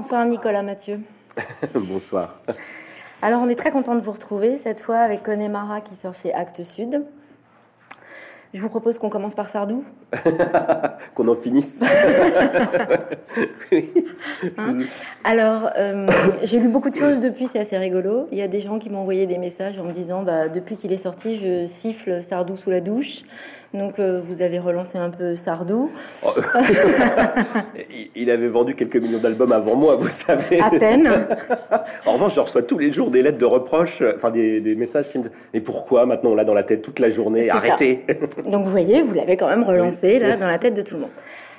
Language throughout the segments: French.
Bonsoir Nicolas Mathieu. Bonsoir. Alors on est très content de vous retrouver, cette fois avec Connemara qui sort chez Actes Sud. Je vous propose qu'on commence par Sardou. qu'on en finisse. Hein Alors, euh, j'ai lu beaucoup de choses depuis, c'est assez rigolo. Il y a des gens qui m'ont envoyé des messages en me disant bah, depuis qu'il est sorti, je siffle Sardou sous la douche. Donc, euh, vous avez relancé un peu Sardou. Oh. il avait vendu quelques millions d'albums avant moi, vous savez. À peine. en revanche, je reçois tous les jours des lettres de reproches, enfin des, messages qui me disent Mais pourquoi maintenant on l'a dans la tête toute la journée? Arrêtez Donc, vous voyez, vous l'avez quand même relancé là dans la tête de tout le monde.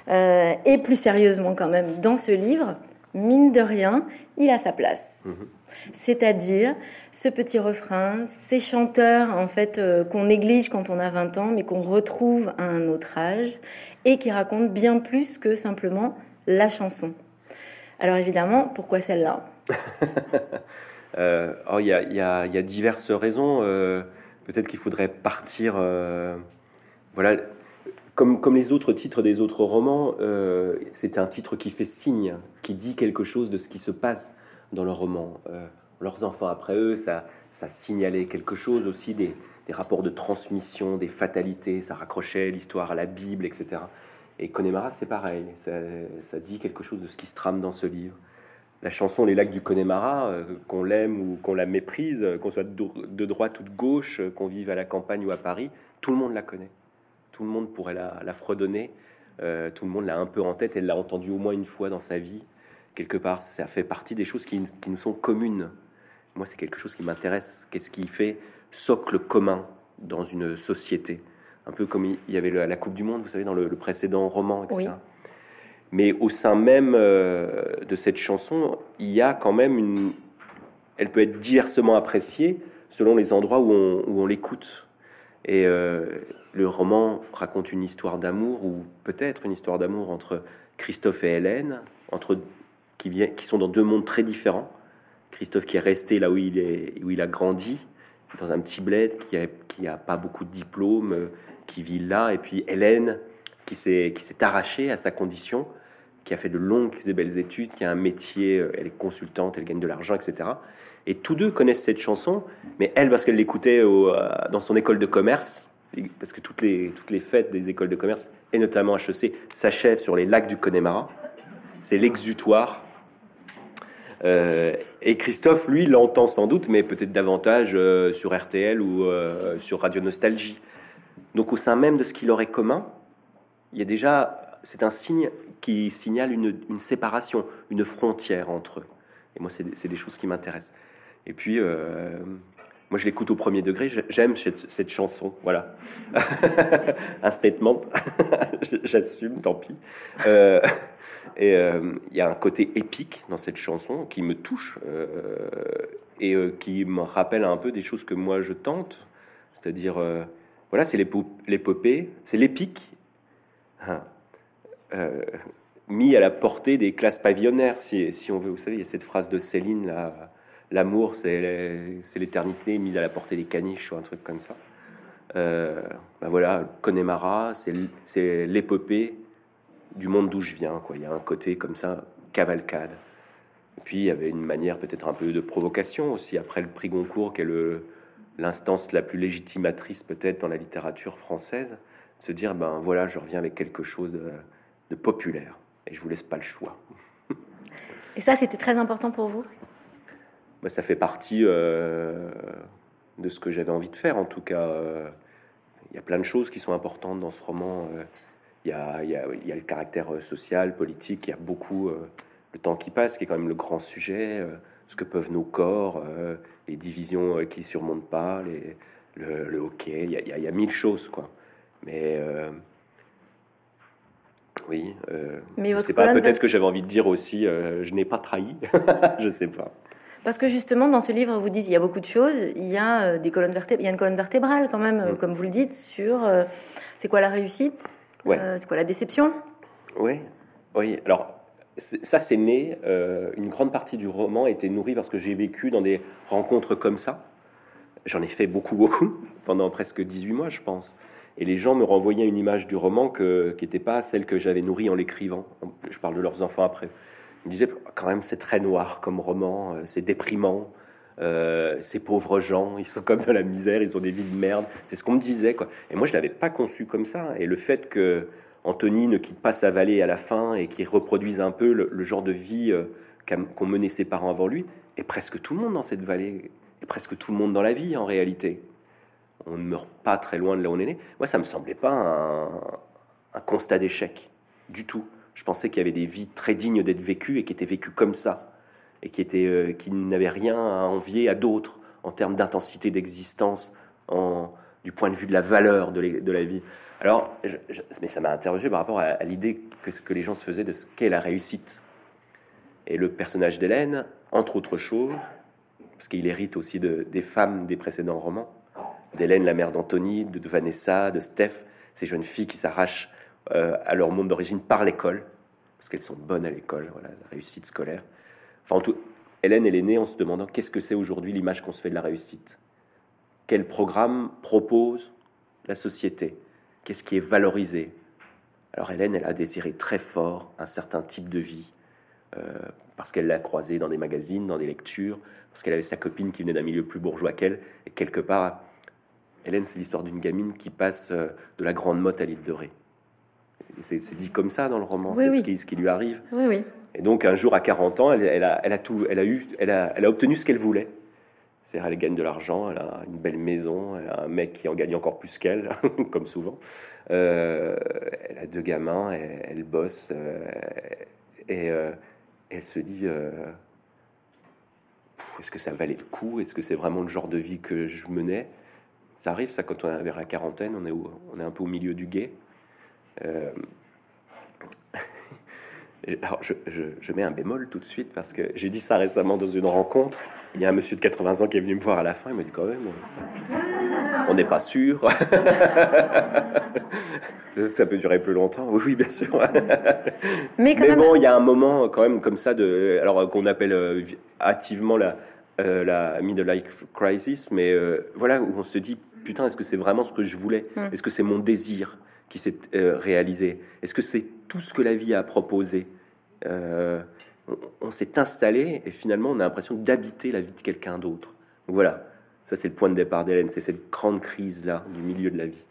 Euh, et plus sérieusement quand même, dans ce livre, mine de rien, il a sa place. Mhm. C'est-à-dire ce petit refrain, ces chanteurs en fait euh, qu'on néglige quand on a 20 ans, mais qu'on retrouve à un autre âge et qui racontent bien plus que simplement la chanson. Alors évidemment, pourquoi celle-là? Euh, oh, Il y, a, diverses raisons. Peut-être qu'il faudrait partir. Voilà, comme, les autres titres des autres romans, euh, c'est un titre qui fait signe, qui dit quelque chose de ce qui se passe dans le roman. Euh, leurs enfants après eux, ça, ça signalait quelque chose aussi des, rapports de transmission, des fatalités, ça raccrochait l'histoire à la Bible, etc. Et Connemara, c'est pareil, ça, dit quelque chose de ce qui se trame dans ce livre. La chanson Les lacs du Connemara, euh, qu'on l'aime ou qu'on la méprise, qu'on soit de droite ou de gauche, qu'on vive à la campagne ou à Paris, tout le monde la connaît tout le monde pourrait la, fredonner. Euh, tout le monde l'a un peu en tête, elle l'a entendu au moins une fois dans sa vie. Quelque part, ça fait partie des choses qui, nous sont communes. Moi, c'est quelque chose qui m'intéresse. Qu'est-ce qui fait socle commun dans une société? Un peu comme il y avait la Coupe du Monde, vous savez, dans le, précédent roman, etc. Mais au sein même euh, de cette chanson, il y a quand même une. Elle peut être diversement appréciée selon les endroits où on, l'écoute. Et, euh, le roman raconte une histoire d'amour, ou peut-être une histoire d'amour entre Christophe et Hélène, entre, qui, vient, qui sont dans deux mondes très différents. Christophe qui est resté là où il, est, où il a grandi, dans un petit bled, qui n'a a pas beaucoup de diplômes, qui vit là, et puis Hélène qui s'est arrachée à sa condition, qui a fait de longues et belles études, qui a un métier, elle est consultante, elle gagne de l'argent, etc. Et tous deux connaissent cette chanson, mais elle parce qu'elle l'écoutait euh, dans son école de commerce, parce que toutes les, toutes les fêtes des écoles de commerce, et notamment HEC, s'achèvent sur les lacs du Connemara. C'est l'exutoire. Euh, et Christophe, lui, l'entend sans doute, mais peut-être davantage euh, sur RTL ou euh, sur Radio Nostalgie. Donc au sein même de ce qui leur est commun, il y a déjà, c'est un signe qui signale une, une, séparation, une frontière entre eux. Et moi, c'est des choses qui m'intéressent. Et puis, moi, je l'écoute au premier degré. J'aime cette, chanson. Voilà. un statement. J'assume, tant pis. Euh, et euh, il y a un côté épique dans cette chanson qui me touche euh, et qui me rappelle un peu des choses que moi je tente. C'est-à-dire, voilà, c'est l'épopée, c'est l'épique. Hein. mis à la portée des classes pavillonnaires, si, si, on veut. Vous savez, il y a cette phrase de Céline là l'amour, c'est l'éternité mise à la portée des caniches ou un truc comme ça. Euh, ben voilà, Connemara, c'est l'épopée du monde d'où je viens. Quoi. Il y a un côté comme ça, cavalcade. Et puis il y avait une manière peut-être un peu de provocation aussi, après le prix Goncourt, qui est l'instance la plus légitimatrice peut-être dans la littérature française, de se dire, ben voilà, je reviens avec quelque chose de, de populaire, et je vous laisse pas le choix. Et ça, c'était très important pour vous? Bah, ça fait partie euh, de ce que j'avais envie de faire. En tout cas, euh, il y a plein de choses qui sont importantes dans ce roman. Euh, il y, a, y, a, y, a, le caractère social, politique. Il y a beaucoup le temps qui passe, qui est quand même le grand sujet. ce que peuvent nos corps, les divisions qui surmontent pas, les, le, hockey. Il y, a, il y, a, mille choses, quoi. Mais oui, Mais je sais pas. Peut-être que j'avais envie de dire aussi, je n'ai pas trahi. je sais pas. Parce que justement, dans ce livre, vous dites il y a beaucoup de choses. Il y a euh, des colonnes vertébrales, il y a une colonne vertébrale quand même, euh, comme vous le dites, sur euh, c'est quoi la réussite, c'est quoi la déception? Oui, oui. Alors ça, c'est né. une grande partie du roman était nourrie parce que j'ai vécu dans des rencontres comme ça. J'en ai fait beaucoup, beaucoup pendant presque 18 mois, je pense. Et les gens me renvoyaient une image du roman que, qui n'était pas celle que j'avais nourrie en l'écrivant. Je parle de leurs enfants après il me quand même c'est très noir comme roman, euh, c'est déprimant. Euh, ces pauvres gens, ils sont comme dans la misère, ils ont des vies de merde. C'est ce qu'on me disait, quoi. Et moi, je l'avais pas conçu comme ça. Et le fait que Anthony ne quitte pas sa vallée à la fin et qu'il reproduise un peu le, genre de vie euh, qu'ont mené ses parents avant lui, et presque tout le monde dans cette vallée, et presque tout le monde dans la vie en réalité. On ne meurt pas très loin de là où on est né. Moi, ça me semblait pas un constat d'échec du tout. Je pensais qu'il y avait des vies très dignes d'être vécues et qui étaient vécues comme ça et euh, qui n'avait rien à envier à d'autres en termes d'intensité d'existence, en, du point de vue de la valeur de, de la vie. Alors, mais ça m'a interrogé par rapport à, l'idée que, que les gens se faisaient de ce qu'est la réussite. Et le personnage d'Hélène, entre autres choses, parce qu'il hérite aussi de, des femmes des précédents romans, d'Hélène, la mère d'Anthony, de, Vanessa, de Steph, ces jeunes filles qui s'arrachent euh, à leur monde d'origine par l'école, parce qu'elles sont bonnes à l'école, voilà, la réussite scolaire. Enfin, tout, Hélène, elle est née en se demandant qu'est-ce que c'est aujourd'hui l'image qu'on se fait de la réussite Quel programme propose la société? Qu'est-ce qui est valorisé? Alors Hélène, elle a désiré très fort un certain type de vie, euh, parce qu'elle l'a croisé dans des magazines, dans des lectures, parce qu'elle avait sa copine qui venait d'un milieu plus bourgeois qu'elle, et quelque part, Hélène, c'est l'histoire d'une gamine qui passe euh, de la grande motte à l'île de Ré. C'est dit comme ça dans le roman, c'est ce, qui, ce qui lui arrive. Oui. Et donc un jour à 40 ans, elle, a, tout, elle a eu, elle a, obtenu ce qu'elle voulait. C'est-à-dire elle gagne de l'argent, elle a une belle maison, elle a un mec qui en gagne encore plus qu'elle, comme souvent. Euh, elle a deux gamins, elle, bosse euh, et euh, elle se dit est-ce que ça valait le coup? Est-ce que c'est vraiment le genre de vie que je menais? Ça arrive ça quand on est vers la quarantaine, on est, on est un peu au milieu du guet. Alors, je, mets un bémol tout de suite parce que j'ai dit ça récemment dans une rencontre. Il y a un monsieur de 80 ans qui est venu me voir à la fin. Il m'a dit quand même, on n'est pas sûr. Est-ce que ça peut durer plus longtemps Oui, oui, bien sûr. Mais, bon, il y a un moment quand même comme ça de, alors qu'on appelle euh, activement la euh, la middle life crisis, mais euh, voilà où on se dit putain, est-ce que c'est vraiment ce que je voulais? Hum. Est-ce que c'est mon désir? Qui s'est réalisé Est-ce que c'est tout ce que la vie a proposé? Euh, on, s'est installé et finalement on a l'impression d'habiter la vie de quelqu'un d'autre. Voilà, ça c'est le point de départ d'Hélène, c'est cette grande crise là du milieu de la vie.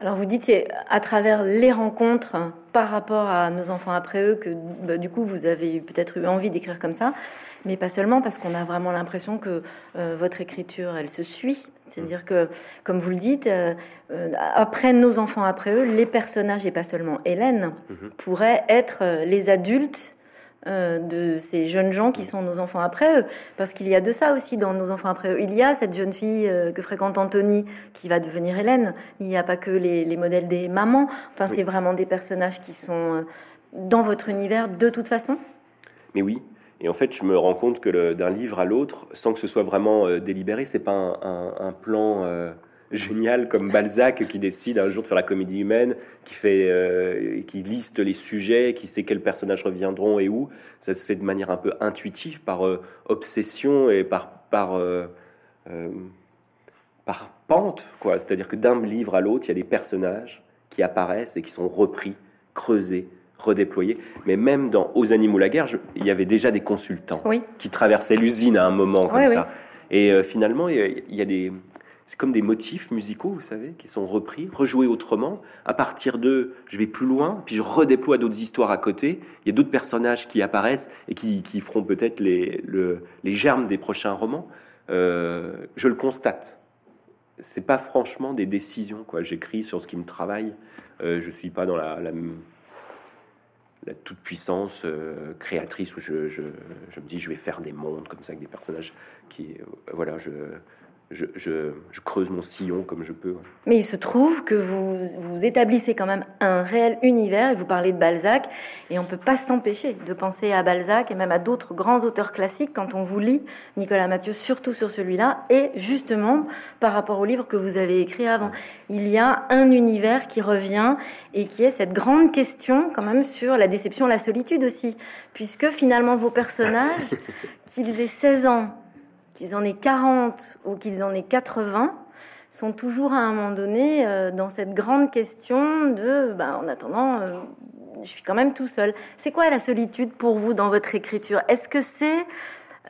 Alors vous dites c'est à travers les rencontres par rapport à nos enfants après eux que bah, du coup vous avez peut-être eu envie d'écrire comme ça, mais pas seulement parce qu'on a vraiment l'impression que euh, votre écriture elle se suit c'est-à-dire que, comme vous le dites, euh, euh, après nos enfants, après eux, les personnages, et pas seulement Hélène, mhm. pourraient être euh, les adultes de ces jeunes gens qui sont nos enfants après eux. Parce qu'il y a de ça aussi dans nos enfants après eux. Il y a cette jeune fille que fréquente Anthony qui va devenir Hélène. Il n'y a pas que les, modèles des mamans. Enfin, c'est vraiment des personnages qui sont dans votre univers de toute façon. Mais oui, et en fait, je me rends compte que d'un livre à l'autre, sans que ce soit vraiment euh, délibéré, c'est pas un, plan euh, génial comme Balzac qui décide un jour de faire la comédie humaine, qui fait, euh, qui liste les sujets, qui sait quels personnages reviendront et où. Ça se fait de manière un peu intuitive, par obsession et par par par pente, quoi. C'est-à-dire que d'un livre à l'autre, il y a des personnages qui apparaissent et qui sont repris, creusés, redéployer. Mais même dans Aux animaux la guerre, il y avait déjà des consultants qui traversaient l'usine à un moment comme ça. Et euh, finalement, il y, a, des, c'est comme des motifs musicaux, vous savez, qui sont repris, rejoués autrement. À partir de, je vais plus loin, puis je redéploie d'autres histoires à côté. Il y a d'autres personnages qui apparaissent et qui, feront peut-être les, les germes des prochains romans. Euh, je le constate. C'est pas franchement des décisions, quoi. J'écris sur ce qui me travaille. Euh, je suis pas dans la, la la toute puissance euh, créatrice où je, je, me dis je vais faire des mondes comme ça avec des personnages qui euh, voilà je je, je, creuse mon sillon comme je peux. Mais il se trouve que vous, vous établissez quand même un réel univers et vous parlez de Balzac et on peut pas s'empêcher de penser à Balzac et même à d'autres grands auteurs classiques quand on vous lit Nicolas Mathieu, surtout sur celui-là et justement par rapport au livre que vous avez écrit avant. Il y a un univers qui revient et qui est cette grande question quand même sur la déception, la solitude aussi, puisque finalement vos personnages, qu'ils aient 16 ans qu'ils en aient 40 ou qu'ils en aient 80, sont toujours à un moment donné euh, dans cette grande question de, bah, en attendant, euh, je suis quand même tout seul. C'est quoi la solitude pour vous dans votre écriture? Est-ce que c'est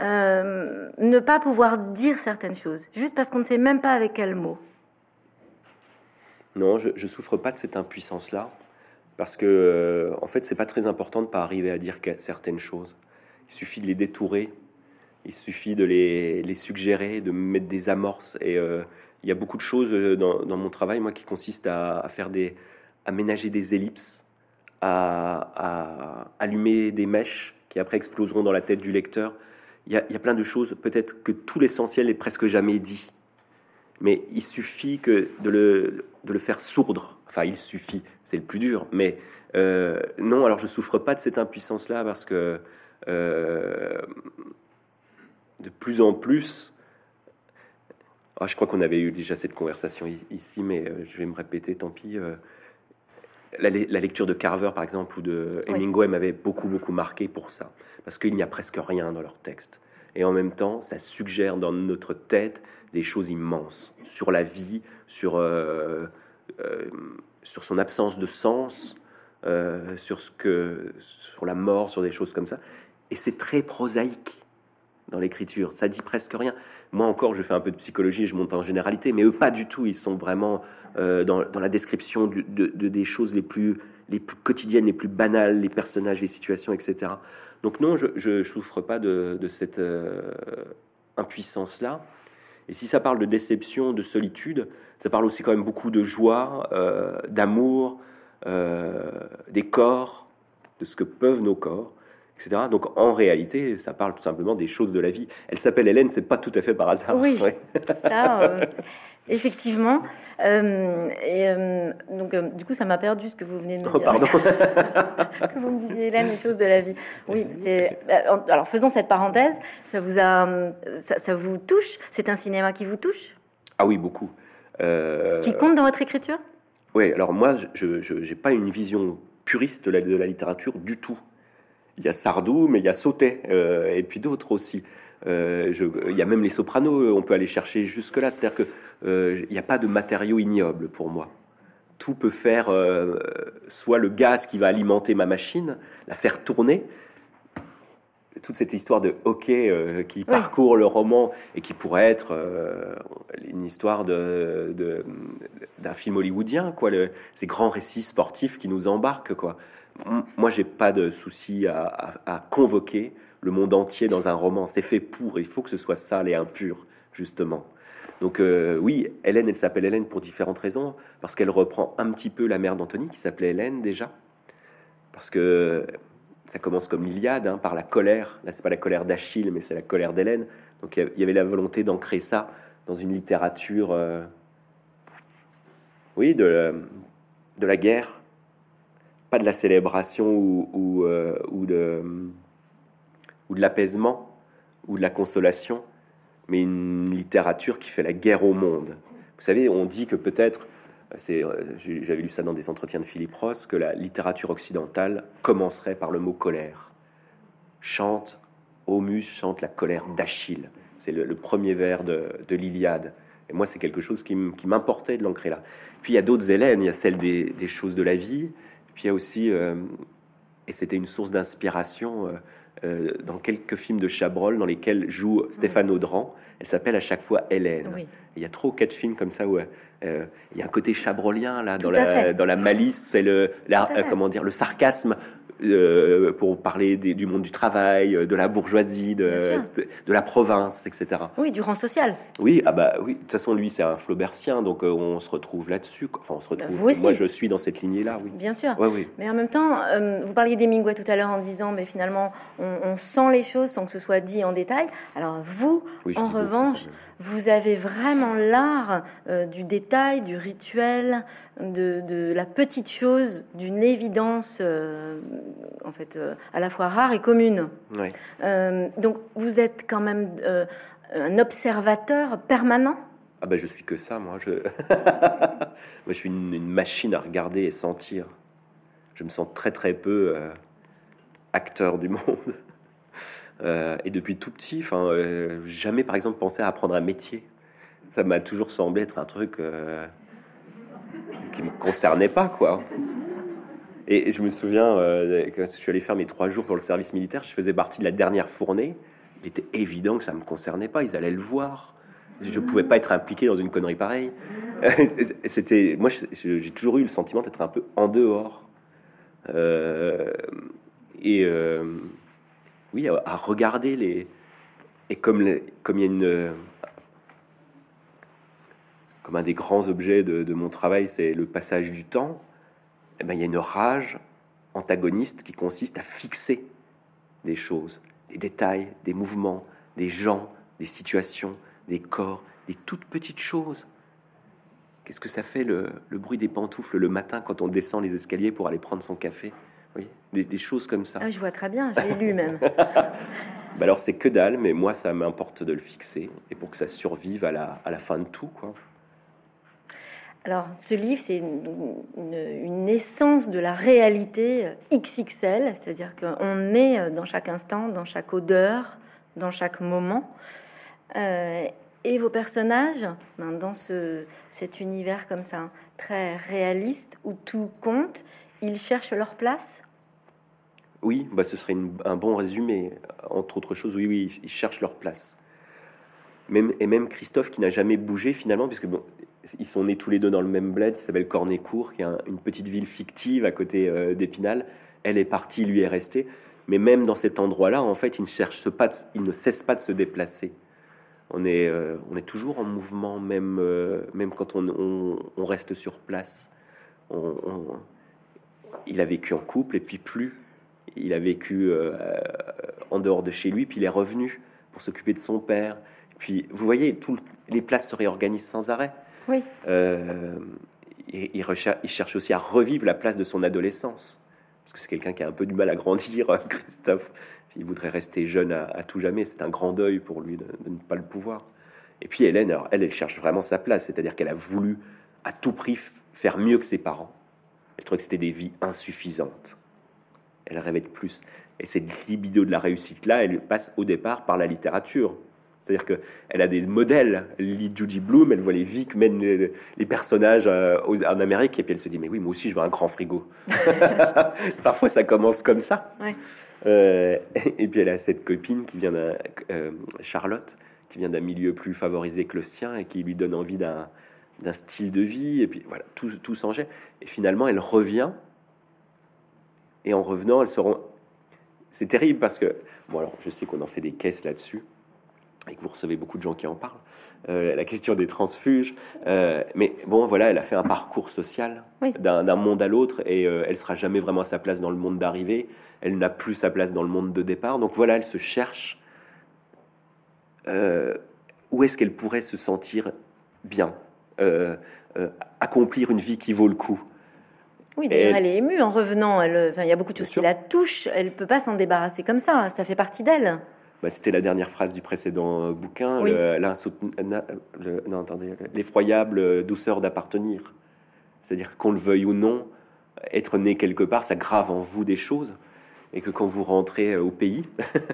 euh, ne pas pouvoir dire certaines choses, juste parce qu'on ne sait même pas avec quel mot? Non, je, ne souffre pas de cette impuissance-là, parce que en fait, c'est pas très important de pas arriver à dire certaines choses. Il suffit de les détourer, il suffit de les, suggérer, de mettre des amorces. Et euh, il y a beaucoup de choses dans, mon travail, moi, qui consistent à, faire des, à ménager des ellipses, à, allumer des mèches qui après exploseront dans la tête du lecteur il y, a, plein de choses, peut-être que tout l'essentiel est presque jamais dit. Mais il suffit que de le, de le faire sourdre. Enfin, il suffit, c'est le plus dur. Mais euh, non, alors je souffre pas de cette impuissance-là parce que euh, de plus en plus, ah, je crois qu'on avait eu déjà cette conversation ici, mais euh, je vais me répéter, tant pis. La, la, lecture de Carver, par exemple, ou de Hemingway m'avait beaucoup, beaucoup marqué pour ça parce qu'il n'y a presque rien dans leur texte. Et en même temps, ça suggère dans notre tête des choses immenses sur la vie, sur, euh, euh, sur son absence de sens, euh, sur, ce que, sur la mort, sur des choses comme ça. Et c'est très prosaïque dans l'écriture, ça dit presque rien. Moi encore, je fais un peu de psychologie, je monte en généralité, mais eux pas du tout. Ils sont vraiment dans, dans, la description de, de, des choses les plus, les plus quotidiennes, les plus banales, les personnages, les situations, etc. Donc non, je ne souffre pas de, cette euh, impuissance-là. Et si ça parle de déception, de solitude, ça parle aussi quand même beaucoup de joie, euh, d'amour, euh, des corps, de ce que peuvent nos corps, etc. Donc en réalité, ça parle tout simplement des choses de la vie. Elle s'appelle Hélène, c'est pas tout à fait par hasard. Oui, ça, Effectivement. Euh, et euh, donc, euh, du coup, ça m'a perdu ce que vous venez de me oh, dire. pardon. que vous me disiez là, les choses de la vie. Oui, c'est. Alors, faisons cette parenthèse. Ça vous a, ça, vous touche? C'est un cinéma qui vous touche? Ah oui, beaucoup. Qui compte dans votre écriture? Oui. Alors moi, je n'ai pas une vision puriste de la, de la, littérature du tout. Il y a Sardou, mais il y a Sautet, et puis d'autres aussi. Euh, il y a même les sopranos, on peut aller chercher jusque-là. C'est-à-dire qu'il euh, n'y a pas de matériau ignoble pour moi. Tout peut faire, euh, soit le gaz qui va alimenter ma machine, la faire tourner, toute cette histoire de hockey qui parcourt le roman et qui pourrait être une histoire de, d'un film hollywoodien, quoi, ces grands récits sportifs qui nous embarquent, quoi. Moi, j'ai pas de souci à, convoquer le monde entier dans un roman. C'est fait pour. Il faut que ce soit sale et impur, justement. Donc euh, oui, Hélène, elle s'appelle Hélène pour différentes raisons. Parce qu'elle reprend un petit peu la mère d'Anthony, qui s'appelait Hélène déjà. Parce que ça commence comme l'Iliade, hein, par la colère. Là, c'est pas la colère d'Achille, mais c'est la colère d'Hélène. Donc il y avait la volonté d'ancrer ça dans une littérature, euh, oui, de, de la guerre, de la célébration euh, ou de l'apaisement ou de la consolation, mais une littérature qui fait la guerre au monde. Vous savez, on dit que peut-être, c'est, j'avais lu ça dans des entretiens de Philippe Ross, que la littérature occidentale commencerait par le mot colère. Chante, Homus chante la colère d'Achille. C'est le, premier vers de, l'Iliade. Et moi, c'est quelque chose qui m'importait de l'ancrer là. Puis il y a d'autres Hélènes, il y a celle des, choses de la vie, puis il y a aussi, euh, et c'était une source d'inspiration, euh, euh, dans quelques films de Chabrol dans lesquels joue Stéphane Audran. Elle s'appelle à chaque fois Hélène. Il y a ou quatre films comme ça où euh, il y a un côté chabrolien là dans la, dans la malice, c'est le comment dire le sarcasme euh, pour parler du monde du travail, euh, de la bourgeoisie, de, de, la province, etc. Oui, du rang social. Oui, ah bah oui. De toute façon, lui, c'est un Flaubertien, donc euh, on se retrouve là-dessus. Enfin, on se retrouve. Moi, je suis dans cette lignée-là, oui. Bien sûr. Ouais, oui. Mais en même temps, vous parliez d'Hemingway tout à l'heure en disant, mais finalement, on, sent les choses sans que ce soit dit en détail. Alors vous, en revanche, vous avez vraiment l'art du détail, du rituel, de, de, la petite chose, d'une évidence en fait euh, à la fois rare et commune. Euh, donc vous êtes quand même euh, un observateur permanent? Ah ben je suis que ça, moi. Je, moi, je suis une, machine à regarder et sentir. Je me sens très très peu acteur du monde. Et depuis tout petit, enfin, jamais par exemple pensé à apprendre un métier. Ça m'a toujours semblé être un truc qui me concernait pas, quoi. Et je me souviens, euh, quand je suis allé faire mes trois jours pour le service militaire, je faisais partie de la dernière fournée. Il était évident que ça me concernait pas. Ils allaient le voir. Je pouvais pas être impliqué dans une connerie pareille. C'était, moi, j'ai toujours eu le sentiment d'être un peu en dehors. Euh, et euh, oui, à, regarder les. Et comme, comme il y a une. Comme un des grands objets de, mon travail, c'est le passage du temps, eh ben, il y a une rage antagoniste qui consiste à fixer des choses, des détails, des mouvements, des gens, des situations, des corps, des toutes petites choses. Qu'est-ce que ça fait le, bruit des pantoufles le matin quand on descend les escaliers pour aller prendre son café? Oui, des, choses comme ça. Ah, je vois très bien, j'ai lu même. bah alors c'est que dalle, mais moi ça m'importe de le fixer et pour que ça survive à la, à la fin de tout. Quoi. Alors ce livre, c'est une, une, essence de la réalité XXL, c'est-à-dire qu'on est dans chaque instant, dans chaque odeur, dans chaque moment. Euh, et vos personnages, ben, dans ce, cet univers comme ça, très réaliste, où tout compte, ils cherchent leur place Oui, bah, ce serait un bon résumé. Entre autres choses, oui, oui, ils cherchent leur place. Même, et même Christophe, qui n'a jamais bougé finalement, puisque bon, ils sont nés tous les deux dans le même bled, qui s'appelle Cornécourt, qui est une petite ville fictive à côté euh, d'Épinal. Elle est partie, lui est resté. Mais même dans cet endroit-là, en fait, il ne cherche pas, il ne cesse pas de se déplacer on est, euh, on est toujours en mouvement, même, euh, même quand on, reste sur place. il a vécu en couple et puis plus. Il a vécu euh, en dehors de chez lui, puis il est revenu pour s'occuper de son père. Puis vous voyez, tous les places se réorganisent sans arrêt. Oui. et il, il cherche aussi à revivre la place de son adolescence parce que c'est quelqu'un qui a un peu du mal à grandir, Christophe. Il voudrait rester jeune à, tout jamais. C'est un grand deuil pour lui de, ne pas le pouvoir. Et puis Hélène, alors, elle, elle cherche vraiment sa place, c'est-à-dire qu'elle a voulu à tout prix faire mieux que ses parents. Elle trouvait que c'était des vies insuffisantes. Elle rêvait de plus. Et cette libido de la réussite-là, elle passe au départ par la littérature. C'est-à-dire qu'elle a des modèles. Elle lit Judy Bloom, elle voit les vies que mènent les, personnages euh, en Amérique, et puis elle se dit Mais oui, moi aussi, je veux un grand frigo. Parfois, ça commence comme ça. Euh, et puis, elle a cette copine qui vient d'un. Euh, Charlotte, qui vient d'un milieu plus favorisé que le sien, et qui lui donne envie d'un, style de vie. Et puis, voilà, tout, tout s'enjette. Et finalement, elle revient. Et en revenant, elle se rend. C'est terrible parce que. Bon, alors, je sais qu'on en fait des caisses là-dessus et que vous recevez beaucoup de gens qui en parlent, euh, la question des transfuges. Euh, mais bon, voilà, elle a fait un parcours social d'un monde à l'autre et euh, elle sera jamais vraiment à sa place dans le monde d'arrivée. Elle n'a plus sa place dans le monde de départ. Donc voilà, elle se cherche. où est-ce qu'elle pourrait se sentir bien, accomplir une vie qui vaut le coup? Oui, d'ailleurs, elle... est émue en revenant. Elle, il y a beaucoup de choses qui la touchent. Elle peut pas s'en débarrasser comme ça. Ça fait partie d'elle. Bah, c'était la dernière phrase du précédent euh, bouquin, l'effroyable douceur d'appartenir. C'est-à-dire qu'on le veuille ou non, être né quelque part, ça grave en vous des choses. Et que quand vous rentrez euh, au pays,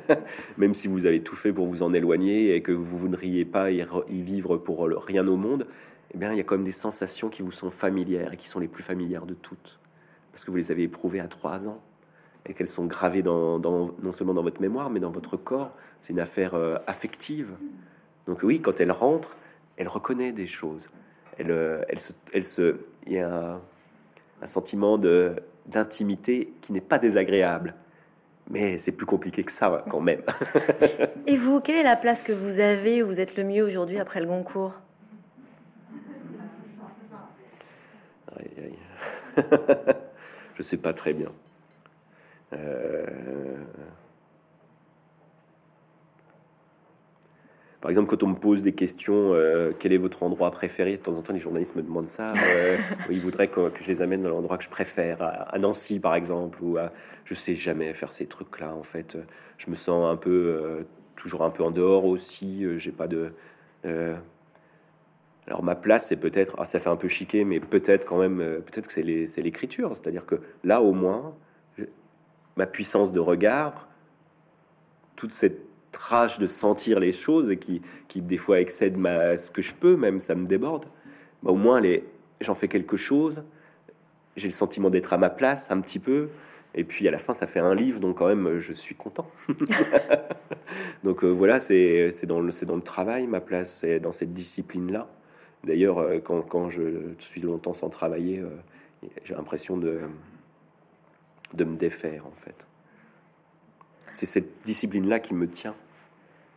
même si vous avez tout fait pour vous en éloigner et que vous, vous ne riez pas y, vivre pour rien au monde, eh bien, il y a quand même des sensations qui vous sont familières et qui sont les plus familières de toutes. Parce que vous les avez éprouvées à trois ans et qu'elles sont gravées dans, non seulement dans votre mémoire, mais dans votre corps. C'est une affaire euh, affective. Donc oui, quand elle rentre, elle reconnaît des choses. Elle, euh, elle, se, elle se, il y a un, sentiment de d'intimité qui n'est pas désagréable. Mais c'est plus compliqué que ça quand même. et vous, quelle est la place que vous avez où vous êtes le mieux aujourd'hui après le Goncourt Je sais pas très bien. Euh, par exemple, quand on me pose des questions, euh, quel est votre endroit préféré De temps en temps, les journalistes me demandent ça. Euh, ils voudraient que, je les amène dans l'endroit que je préfère, à, Nancy par exemple, ou à, je sais jamais faire ces trucs-là. En fait, je me sens un peu, toujours un peu en dehors aussi. J'ai pas de. Alors ma place, c'est peut-être, ah, ça fait un peu chiquer, mais peut-être quand même, peut-être que c'est l'écriture. C'est-à-dire que là, au moins, ma puissance de regard, toute cette rage de sentir les choses et qui, qui des fois excède ma, ce que je peux, même ça me déborde, bah, au moins j'en fais quelque chose j'ai le sentiment d'être à ma place un petit peu. Et puis à la fin, ça fait un livre, donc quand même, je suis content. donc voilà, c'est dans, le, dans le travail, ma place, c'est dans cette discipline-là. D'ailleurs, quand, quand, je suis longtemps sans travailler, j'ai l'impression de, de me défaire, en fait. C'est cette discipline-là qui me tient.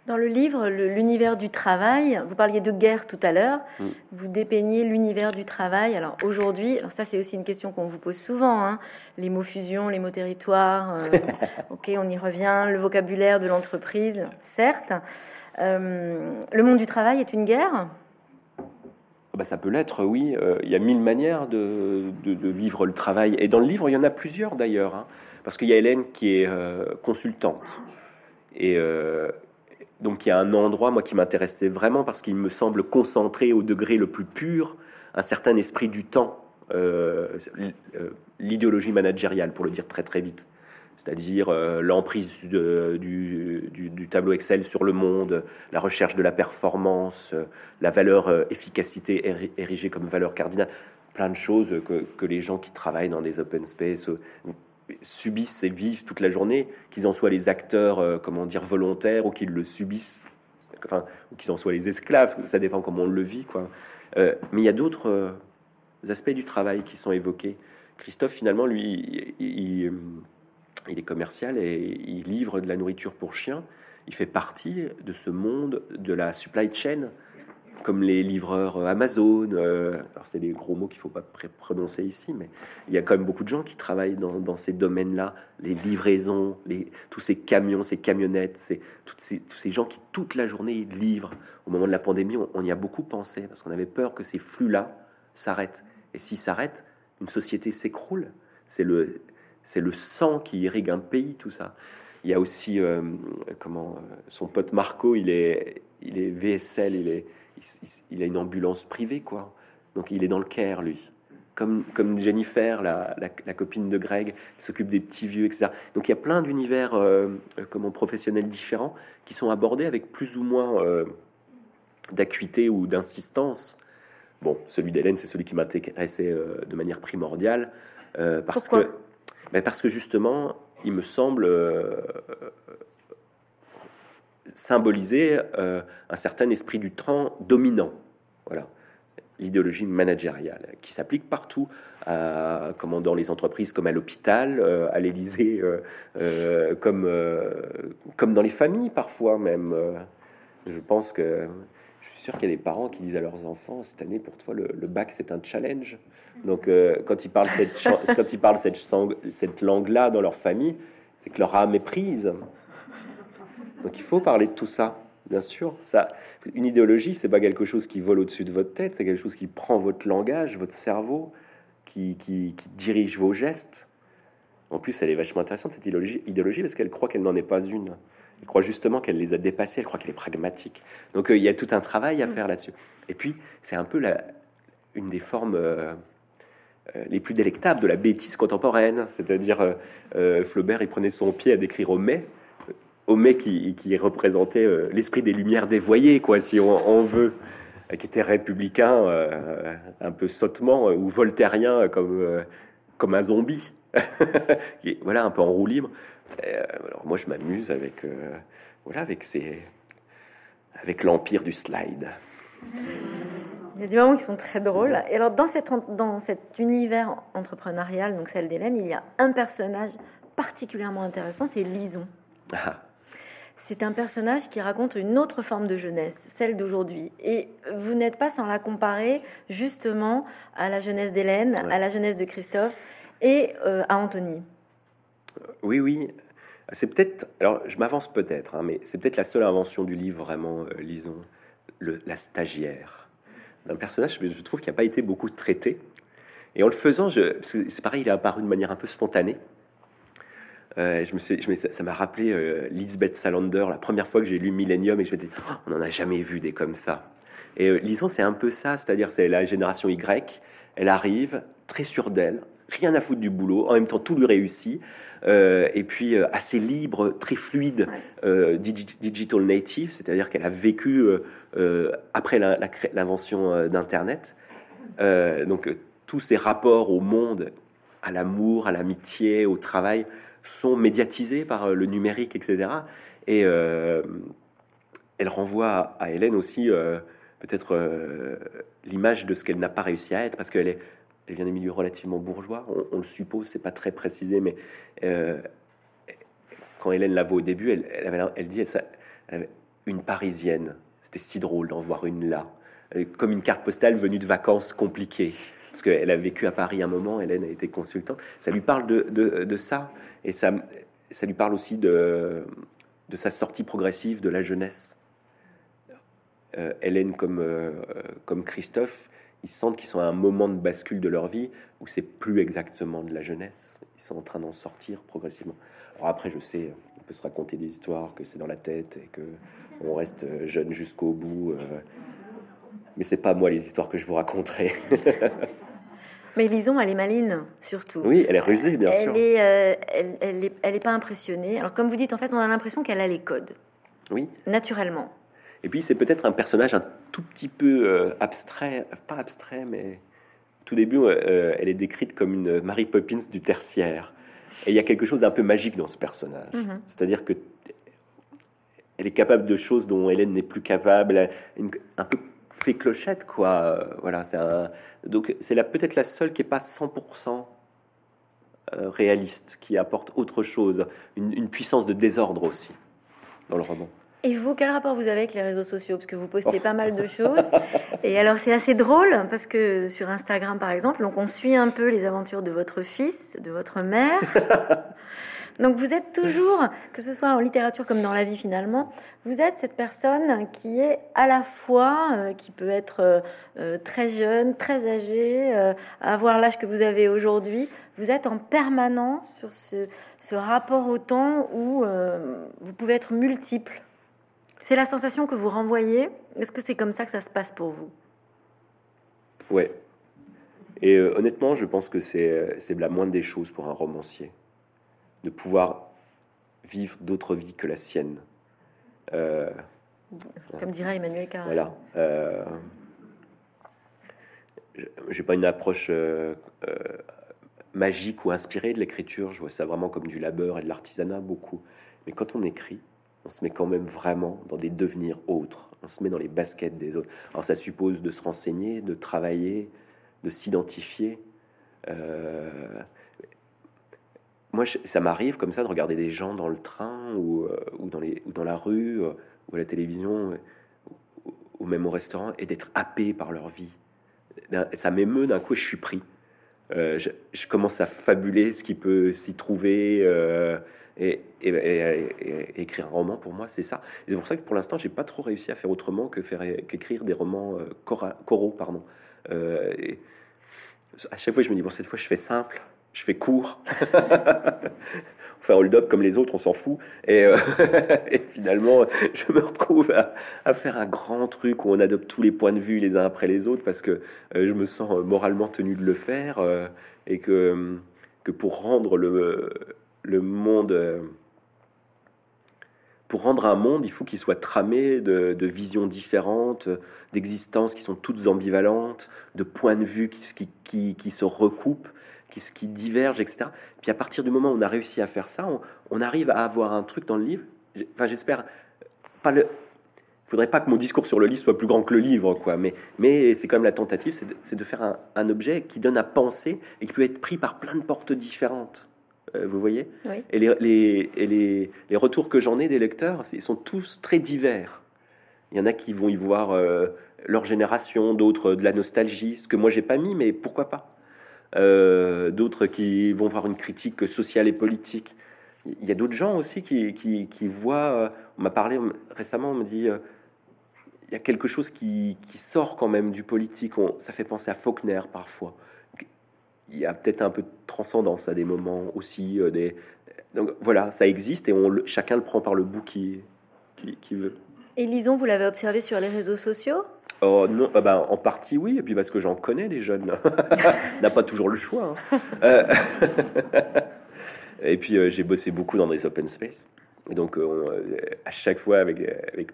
Dans le livre, l'univers du travail, vous parliez de guerre tout à l'heure, mm. vous dépeignez l'univers du travail. Alors aujourd'hui, alors ça c'est aussi une question qu'on vous pose souvent, hein. les mots fusion, les mots territoire, euh, ok, on y revient, le vocabulaire de l'entreprise, certes. Euh, le monde du travail est une guerre? Bah, ça peut l'être, oui. Euh, il y a mille manières de, vivre le travail. Et dans le livre, il y en a plusieurs d'ailleurs. Hein. parce qu'il y a Hélène qui est consultante. Et, donc il y a un endroit, moi, qui m'intéressait vraiment parce qu'il me semble concentrer au degré le plus pur un certain esprit du temps, euh, euh, l'idéologie managériale, pour le dire très très vite. C'est-à-dire euh, l'emprise du, du, tableau Excel sur le monde, la recherche de la performance, la valeur efficacité érigée comme valeur cardinale, plein de choses que, les gens qui travaillent dans des open space subissent et vivent toute la journée, qu'ils en soient les acteurs, euh, comment dire, volontaires, ou qu'ils le subissent, enfin, ou qu'ils en soient les esclaves, ça dépend comment on le vit, quoi. Euh, mais il y a d'autres euh, aspects du travail qui sont évoqués. Christophe, finalement, lui, il, il, est commercial et il livre de la nourriture pour chiens. Il fait partie de ce monde de la supply chain comme les livreurs euh, Amazon. Euh, alors c'est des gros mots qu'il faut pas prononcer ici, mais il y a quand même beaucoup de gens qui travaillent dans, ces domaines-là, les livraisons, tous ces camions, ces camionnettes, ces, tous ces gens qui toute la journée livrent. Au moment de la pandémie, on, y a beaucoup pensé parce qu'on avait peur que ces flux-là s'arrêtent. Et s'ils s'arrêtent, une société s'écroule. C'est le c'est le sang qui irrigue un pays, tout ça. Il y a aussi euh, comment son pote Marco, il est il est VSL, il est il, a une ambulance privée, quoi. Donc il est dans le Caire, lui. Comme, comme Jennifer, la, copine de Greg, s'occupe des petits vieux, etc. Donc il y a plein d'univers euh, euh, comment, professionnels différents qui sont abordés avec plus ou moins euh, d'acuité ou d'insistance. Bon, celui d'Hélène, c'est celui qui m'intéressait de manière primordiale. parce que ben Parce que justement, il me semble symboliser euh, un certain esprit du temps dominant. Voilà, l'idéologie managériale qui s'applique partout, à, comme dans les entreprises, comme à l'hôpital, euh, à l'Élysée, euh, comme, comme dans les familles parfois même. je pense que sûr qu'il y a des parents qui disent à leurs enfants cette année pour toi le, bac c'est un challenge. Donc quand ils parlent cette quand ils parlent cette, langue là dans leur famille, c'est que leur âme est prise. Donc il faut parler de tout ça, bien sûr. Ça, une idéologie, c'est pas quelque chose qui vole au-dessus de votre tête, c'est quelque chose qui prend votre langage, votre cerveau, qui, qui, dirige vos gestes. En plus, elle est vachement intéressante cette idéologie parce qu'elle croit qu'elle n'en est pas une. Elle croit justement qu'elle les a dépassés, elle croit qu'elle est pragmatique. Donc euh, il y a tout un travail à faire là-dessus. Et puis, c'est un peu la, une des formes euh, euh, les plus délectables de la bêtise contemporaine. C'est-à-dire, Flaubert, il prenait son pied à décrire au mai Homais qui, qui représentait l'esprit des Lumières dévoyées, quoi, si on, veut, qui était républicain, euh, un peu sottement, ou voltairien, comme, comme un zombie, qui, voilà, un peu en roue libre. alors moi, je m'amuse avec, voilà, avec ces, avec l'empire du slide. Il y a des moments qui sont très drôles. Et alors, dans, cette, dans cet univers entrepreneurial, donc celle d'Hélène, il y a un personnage particulièrement intéressant, c'est Lison. Ah. C'est un personnage qui raconte une autre forme de jeunesse, celle d'aujourd'hui. Et vous n'êtes pas sans la comparer justement à la jeunesse d'Hélène, à la jeunesse de Christophe et euh, à Anthony. Oui, oui. C'est peut-être, alors je m'avance peut-être, hein, mais c'est peut-être la seule invention du livre, vraiment, euh, lisons, le, la stagiaire. Un personnage, je trouve, qui n'a pas été beaucoup traité. Et en le faisant, c'est pareil, il est apparu de manière un peu spontanée. Euh, je me sais, je ça m'a rappelé euh, Lisbeth Salander, la première fois que j'ai lu Millennium, et je me disais, oh, on n'en a jamais vu des comme ça. Et euh, Lison, c'est un peu ça, c'est-à-dire c'est la génération Y, elle arrive très sûre d'elle, rien à foutre du boulot, en même temps tout lui réussit, et puis assez libre, très fluide, digital native, c'est-à-dire qu'elle a vécu après l'invention d'Internet. donc tous ces rapports au monde à l'amour, à l'amitié, au travail, sont médiatisés par le numérique, etc. Et elle renvoie à Hélène aussi peut-être l'image de ce qu'elle n'a pas réussi à être, parce qu'elle est, elle vient des milieux relativement bourgeois, on, le suppose, c'est pas très précisé, mais quand Hélène la voit au début, elle, elle, dit elle, avait une Parisienne. C'était si drôle d'en voir une là, comme une carte postale venue de vacances compliquées. Parce qu'elle a vécu à Paris un moment, Hélène a été consultante. Ça lui parle de, ça, et ça, ça lui parle aussi de, de sa sortie progressive de la jeunesse. Euh, Hélène comme, euh, comme Christophe, ils sentent qu'ils sont à un moment de bascule de leur vie où c'est plus exactement de la jeunesse. Ils sont en train d'en sortir progressivement. Alors après, je sais, on peut se raconter des histoires que c'est dans la tête et que on reste jeune jusqu'au bout. Euh, mais c'est pas moi les histoires que je vous raconterai. mais Lison, elle est maline, surtout. Oui, elle est rusée, bien sûr. Est, euh, elle, elle, est, elle est pas impressionnée. Alors, comme vous dites, en fait, on a l'impression qu'elle a les codes. Oui. Naturellement. Et puis, c'est peut-être un personnage un tout petit peu euh, abstrait, pas abstrait, mais tout début, elle est décrite comme une Mary Poppins du tertiaire. Et il y a quelque chose d'un peu magique dans ce personnage. Mhm. C'est-à-dire que elle est capable de choses dont Hélène n'est plus capable, un peu fait clochette, quoi. Voilà, c'est donc c'est peut-être la seule qui est pas 100% euh, réaliste, qui apporte autre chose, une puissance de désordre aussi dans le roman. Et vous, quel rapport vous avez avec les réseaux sociaux? Parce que vous postez pas mal de choses. Et alors, c'est assez drôle parce que sur Instagram, par exemple, donc on suit un peu les aventures de votre fils, de votre mère. Donc vous êtes toujours, que ce soit en littérature comme dans la vie finalement, vous êtes cette personne qui est à la fois, euh, qui peut être euh, euh, très jeune, très âgée, avoir l'âge que vous avez aujourd'hui. Vous êtes en permanence sur ce, ce rapport au temps où vous pouvez être multiple. C'est la sensation que vous renvoyez. Est-ce que c'est comme ça que ça se passe pour vous? Ouais. Et euh, honnêtement, je pense que c'est la moindre des choses pour un romancier. De pouvoir vivre d'autres vies que la sienne. Euh, comme dirait Emmanuel Carré. Voilà. Euh, j'ai pas une approche magique ou inspirée de l'écriture. Je vois ça vraiment comme du labeur et de l'artisanat beaucoup. Mais quand on écrit, on se met quand même vraiment dans des devenirs autres. On se met dans les baskets des autres. Alors ça suppose de se renseigner, de travailler, de s'identifier. Euh, moi, ça m'arrive comme ça de regarder des gens dans le train ou, euh, ou, dans, ou la rue euh, ou à la télévision ou, même au restaurant et d'être happé par leur vie. Ça m'émeut d'un coup et je suis pris. Je, je, commence à fabuler ce qui peut s'y trouver. Et, écrire un roman, pour moi, c'est ça. Et c'est pour ça que pour l'instant, j'ai pas trop réussi à faire autrement que faire qu'écrire des romans euh, coraux, pardon. Euh, à chaque fois, je me dis bon, cette fois, je fais simple, je fais court. un hold-up comme les autres, on s'en fout. Et, euh, finalement, je me retrouve à, faire un grand truc où on adopte tous les points de vue les uns après les autres parce que je me sens moralement tenu de le faire et que, que pour rendre le le monde. Euh, pour rendre un monde, il faut qu'il soit tramé de, visions différentes, d'existences qui sont toutes ambivalentes, de points de vue qui, qui, qui, se recoupent, qui, qui divergent, etc. Puis à partir du moment où on a réussi à faire ça, on, arrive à avoir un truc dans le livre. Enfin, j'espère pas le. Faudrait pas que mon discours sur le livre soit plus grand que le livre, quoi. Mais, mais c'est quand même la tentative, c'est de, faire un, un objet qui donne à penser et qui peut être pris par plein de portes différentes. Euh, vous voyez? Et, les, les, les, retours que j'en ai des lecteurs, ils sont tous très divers. Il y en a qui vont y voir euh, leur génération, d'autres de la nostalgie, ce que moi j'ai pas mis, mais pourquoi pas? Euh, D'autres qui vont voir une critique sociale et politique. Il y a d'autres gens aussi qui, voient. on m'a parlé récemment, on me dit il y a quelque chose qui, sort quand même du politique. On, ça fait penser à Faulkner parfois il y a peut-être un peu de transcendance à des moments aussi. Euh. Donc voilà, ça existe et on, chacun le prend par le bout qui, qui, veut. Et Lison, vous l'avez observé sur les réseaux sociaux? Oh non, ben, en partie oui, et puis parce que j'en connais des jeunes. n'a pas toujours le choix. Hein. Euh, et puis euh, j'ai bossé beaucoup dans des open space. donc, à chaque fois, avec,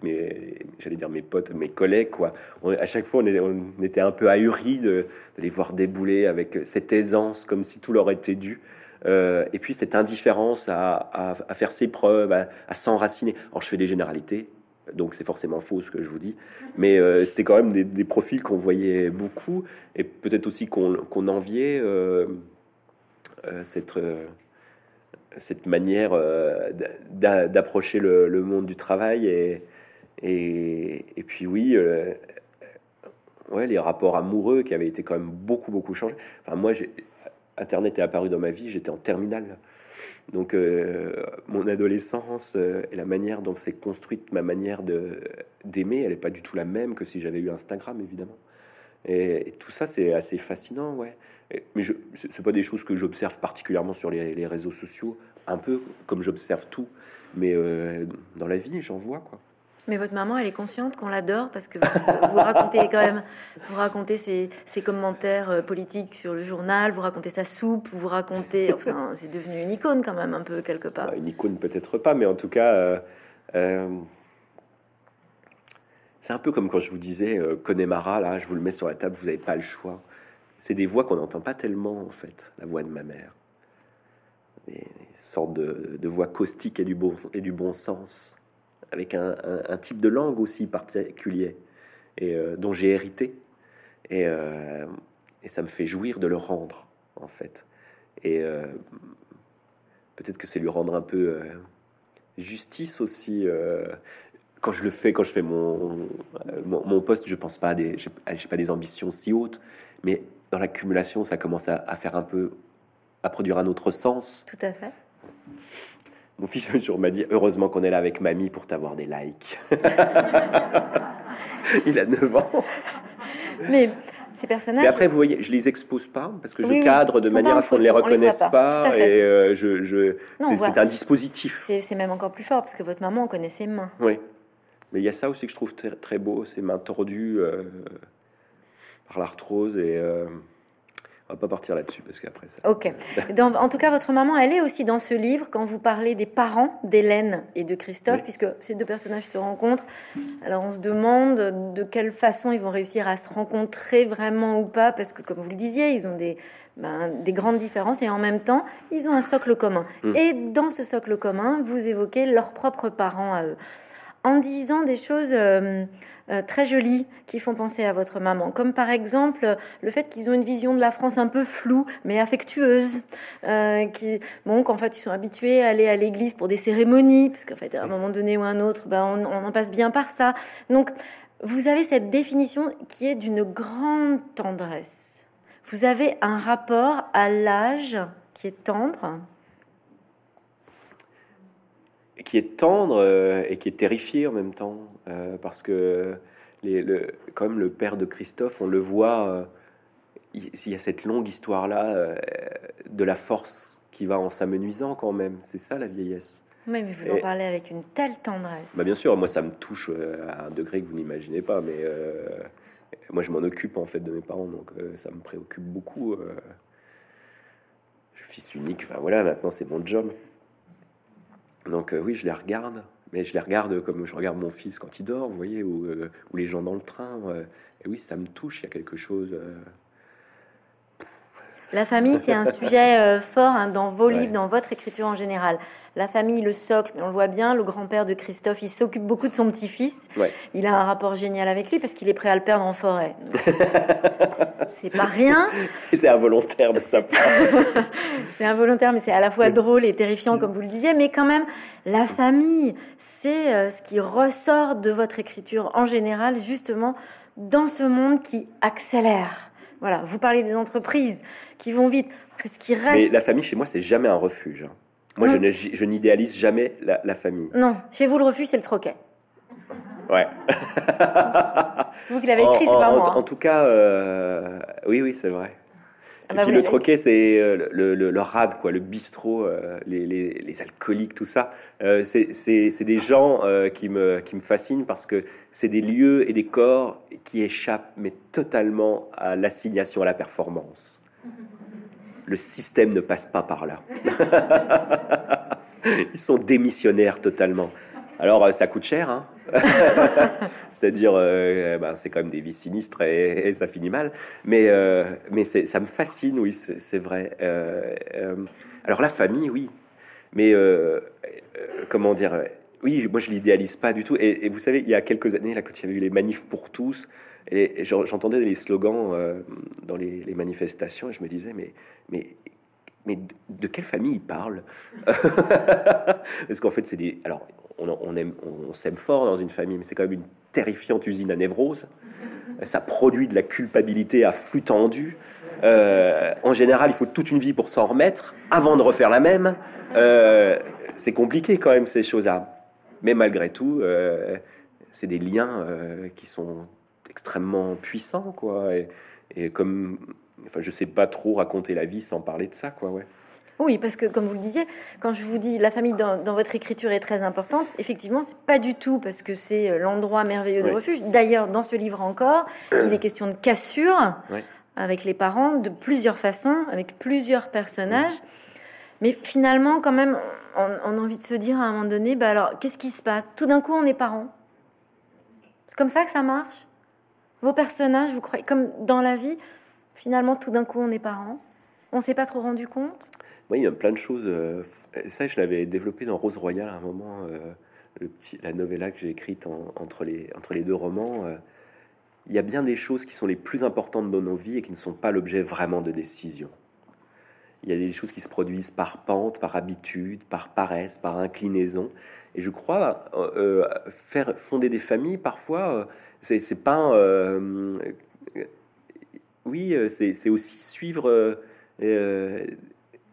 mes, j'allais dire mes potes, mes collègues, quoi, à chaque fois, on, était un peu ahuris de, les voir débouler avec cette aisance, comme si tout leur était dû. et puis cette indifférence à, à, faire ses preuves, à, à s'enraciner. Alors, je fais des généralités, donc c'est forcément faux ce que je vous dis. Mais euh, c'était quand même des, profils qu'on voyait beaucoup et peut-être aussi qu'on enviait euh, euh, cette, cette manière d'approcher le, monde du travail. Et, puis oui, ouais, les rapports amoureux qui avaient été quand même beaucoup, beaucoup changés. Enfin, moi, Internet est apparu dans ma vie, j'étais en terminale. Donc, euh, mon adolescence euh, et la manière dont s'est construite ma manière d'aimer, elle n'est pas du tout la même que si j'avais eu Instagram, évidemment. Et, tout ça, c'est assez fascinant, ouais. mais ce n'est pas des choses que j'observe particulièrement sur les, réseaux sociaux, un peu comme j'observe tout, mais euh, dans la vie, j'en vois, quoi. Mais votre maman, elle est consciente qu'on l'adore parce que vous, racontez quand même, vous racontez ses, commentaires euh, politiques sur le journal, vous racontez sa soupe, vous racontez, enfin, c'est devenu une icône quand même un peu quelque part. Bah, une icône peut-être pas, mais en tout cas, euh, euh, c'est un peu comme quand je vous disais euh, Connemara, là, je vous le mets sur la table, vous n'avez pas le choix. C'est des voix qu'on n'entend pas tellement en fait, la voix de ma mère, des sortes de, voix caustiques et bon et du bon sens avec un, type de langue aussi particulier et euh, dont j'ai hérité. Et, euh, et, ça me fait jouir de le rendre, en fait. Et euh, peut-être que c'est lui rendre un peu justice aussi. quand je le fais, quand je fais mon, mon, poste, je pense pas à des, j'ai pas des ambitions si hautes, mais dans l'accumulation, ça commence à faire un peu, à produire un autre sens. Tout à fait. Mon fils un jour m'a dit heureusement qu'on est là avec mamie pour t'avoir des likes. Il a 9 ans. Mais ces personnages. Mais après, vous voyez, je les expose pas parce que je cadre de manière à ce qu'on ne les reconnaisse pas. et euh, je, je c'est un dispositif. C'est même encore plus fort parce que votre maman, on connaît ses mains. Oui. Mais il y a ça aussi que je trouve très, très beau, ces mains tordues euh, par l'arthrose et. Euh, on va pas partir là-dessus parce qu'après ça. Ok. en tout cas, votre maman, elle est aussi dans ce livre quand vous parlez des parents d'Hélène et de Christophe, puisque ces deux personnages se rencontrent. Alors on se demande de quelle façon ils vont réussir à se rencontrer vraiment ou pas, parce que comme vous le disiez, ils ont des, ben, des grandes différences et en même temps, ils ont un socle commun. Mm. Et dans ce socle commun, vous évoquez leurs propres parents à eux, en disant des choses. Euh, euh, très jolies qui font penser à votre maman, comme par exemple le fait qu'ils ont une vision de la France un peu floue mais affectueuse, euh, qui bon qu'en fait ils sont habitués à aller à l'église pour des cérémonies, parce qu'en fait à un moment donné ou un autre, ben on, on en passe bien par ça. Donc vous avez cette définition qui est d'une grande tendresse. Vous avez un rapport à l'âge qui est tendre qui est tendre euh, et qui est terrifié en même temps, euh, parce que les, le, quand même le père de Christophe, on le voit, euh, il y a cette longue histoire-là de la force qui va en s'amenuisant quand même, c'est ça la vieillesse. mais vous en parlez avec une telle tendresse. Bah bien sûr, moi ça me touche à un degré que vous n'imaginez pas, mais moi je m'en occupe en fait de mes parents, donc ça me préoccupe beaucoup. je suis fils unique, enfin voilà, maintenant c'est mon job. Donc euh, oui, je les regarde, mais je les regarde comme je regarde mon fils quand il dort, vous voyez, ou, euh, les gens dans le train. et oui, ça me touche, il y a quelque chose. La famille, c'est un sujet euh, fort hein, dans vos livres, dans votre écriture en général. La famille, le socle, on le voit bien, le grand-père de Christophe, il s'occupe beaucoup de son petit-fils. Il a un rapport génial avec lui parce qu'il est prêt à le perdre en forêt. c'est pas rien. C'est involontaire de sa part. c'est involontaire, mais c'est à la fois drôle et terrifiant, comme vous le disiez. Mais quand même, la famille, c'est euh, ce qui ressort de votre écriture en général, justement, dans ce monde qui accélère voilà, vous parlez des entreprises qui vont vite. Ce qui reste. Mais la famille, chez moi, c'est jamais un refuge. Hein. Moi, je, n'idéalise jamais la, famille. Non, chez vous, le refuge, c'est le troquet. Ouais. c'est vous qui l'avez écrit, c'est pas moi. En, hein. tout cas, euh, oui, oui, c'est vrai. Ah bah puis le troquet, c'est euh, le, le, rad, quoi, le bistrot, euh, les, les, les, alcooliques, tout ça. Euh, c'est des gens qui, me, qui me fascinent parce que c'est des lieux et des corps qui échappent, mais totalement à l'assignation à la performance. Le système ne passe pas par là. Ils sont démissionnaires totalement. Alors, euh, ça coûte cher, hein C'est-à-dire, euh, ben, c'est quand même des vies sinistres et, ça finit mal. Mais, euh, mais ça me fascine, oui, c'est vrai. alors, la famille, oui. Mais, comment dire Oui, moi, je l'idéalise pas du tout. Et, vous savez, il y a quelques années, là, quand il y avait eu les manifs pour tous, et j'entendais les slogans dans les, les, manifestations, et je me disais, mais, mais mais de quelle famille il parle Parce qu'en fait, c'est des. Alors, on, aime, on s'aime fort dans une famille, mais c'est quand même une terrifiante usine à névrose. Ça produit de la culpabilité à flux tendu. Euh, en général, il faut toute une vie pour s'en remettre avant de refaire la même. Euh, c'est compliqué quand même ces choses-là. Mais malgré tout, euh, c'est des liens qui sont extrêmement puissants, quoi. Et, et comme Enfin, je sais pas trop raconter la vie sans parler de ça, quoi, ouais. Oui, parce que comme vous le disiez, quand je vous dis la famille dans, votre écriture est très importante, effectivement, c'est pas du tout parce que c'est euh, l'endroit merveilleux de refuge. D'ailleurs, dans ce livre encore, il est question de cassure avec les parents de plusieurs façons, avec plusieurs personnages. Mais finalement, quand même, on, on, a envie de se dire à un moment donné, bah alors, qu'est-ce qui se passe? Tout d'un coup, on est parents. C'est comme ça que ça marche? Vos personnages, vous croyez, comme dans la vie, Finalement, tout d'un coup, on est parents. On s'est pas trop rendu compte. Oui, il y a plein de choses. Euh, ça, je l'avais développé dans Rose Royale à un moment, euh, le petit, la novella que j'ai écrite entre, les, entre les deux romans. Euh. il y a bien des choses qui sont les plus importantes dans nos vies et qui ne sont pas l'objet vraiment de décision. Il y a des choses qui se produisent par pente, par habitude, par paresse, par inclinaison. Et je crois faire fonder des familles, parfois, c'est pas oui, euh, c'est aussi suivre euh, euh,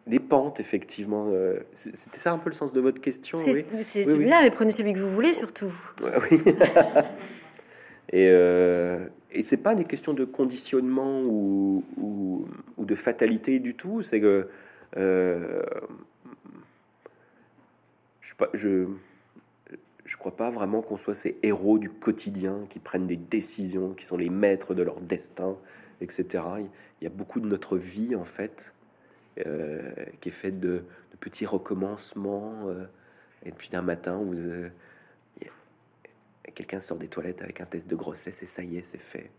des pentes, effectivement. C'était ça un peu le sens de votre question. C'est celui-là, mais prenez celui que vous voulez surtout. Oui. et et c'est pas des questions de conditionnement ou, ou, de fatalité du tout. C'est que je pas, je, je crois pas vraiment qu'on soit ces héros du quotidien qui prennent des décisions, qui sont les maîtres de leur destin etc. Il y a beaucoup de notre vie, en fait, euh, qui est faite de, petits recommencements. Euh, et puis d'un matin, vous, euh, quelqu'un sort des toilettes avec un test de grossesse et ça y est, c'est fait.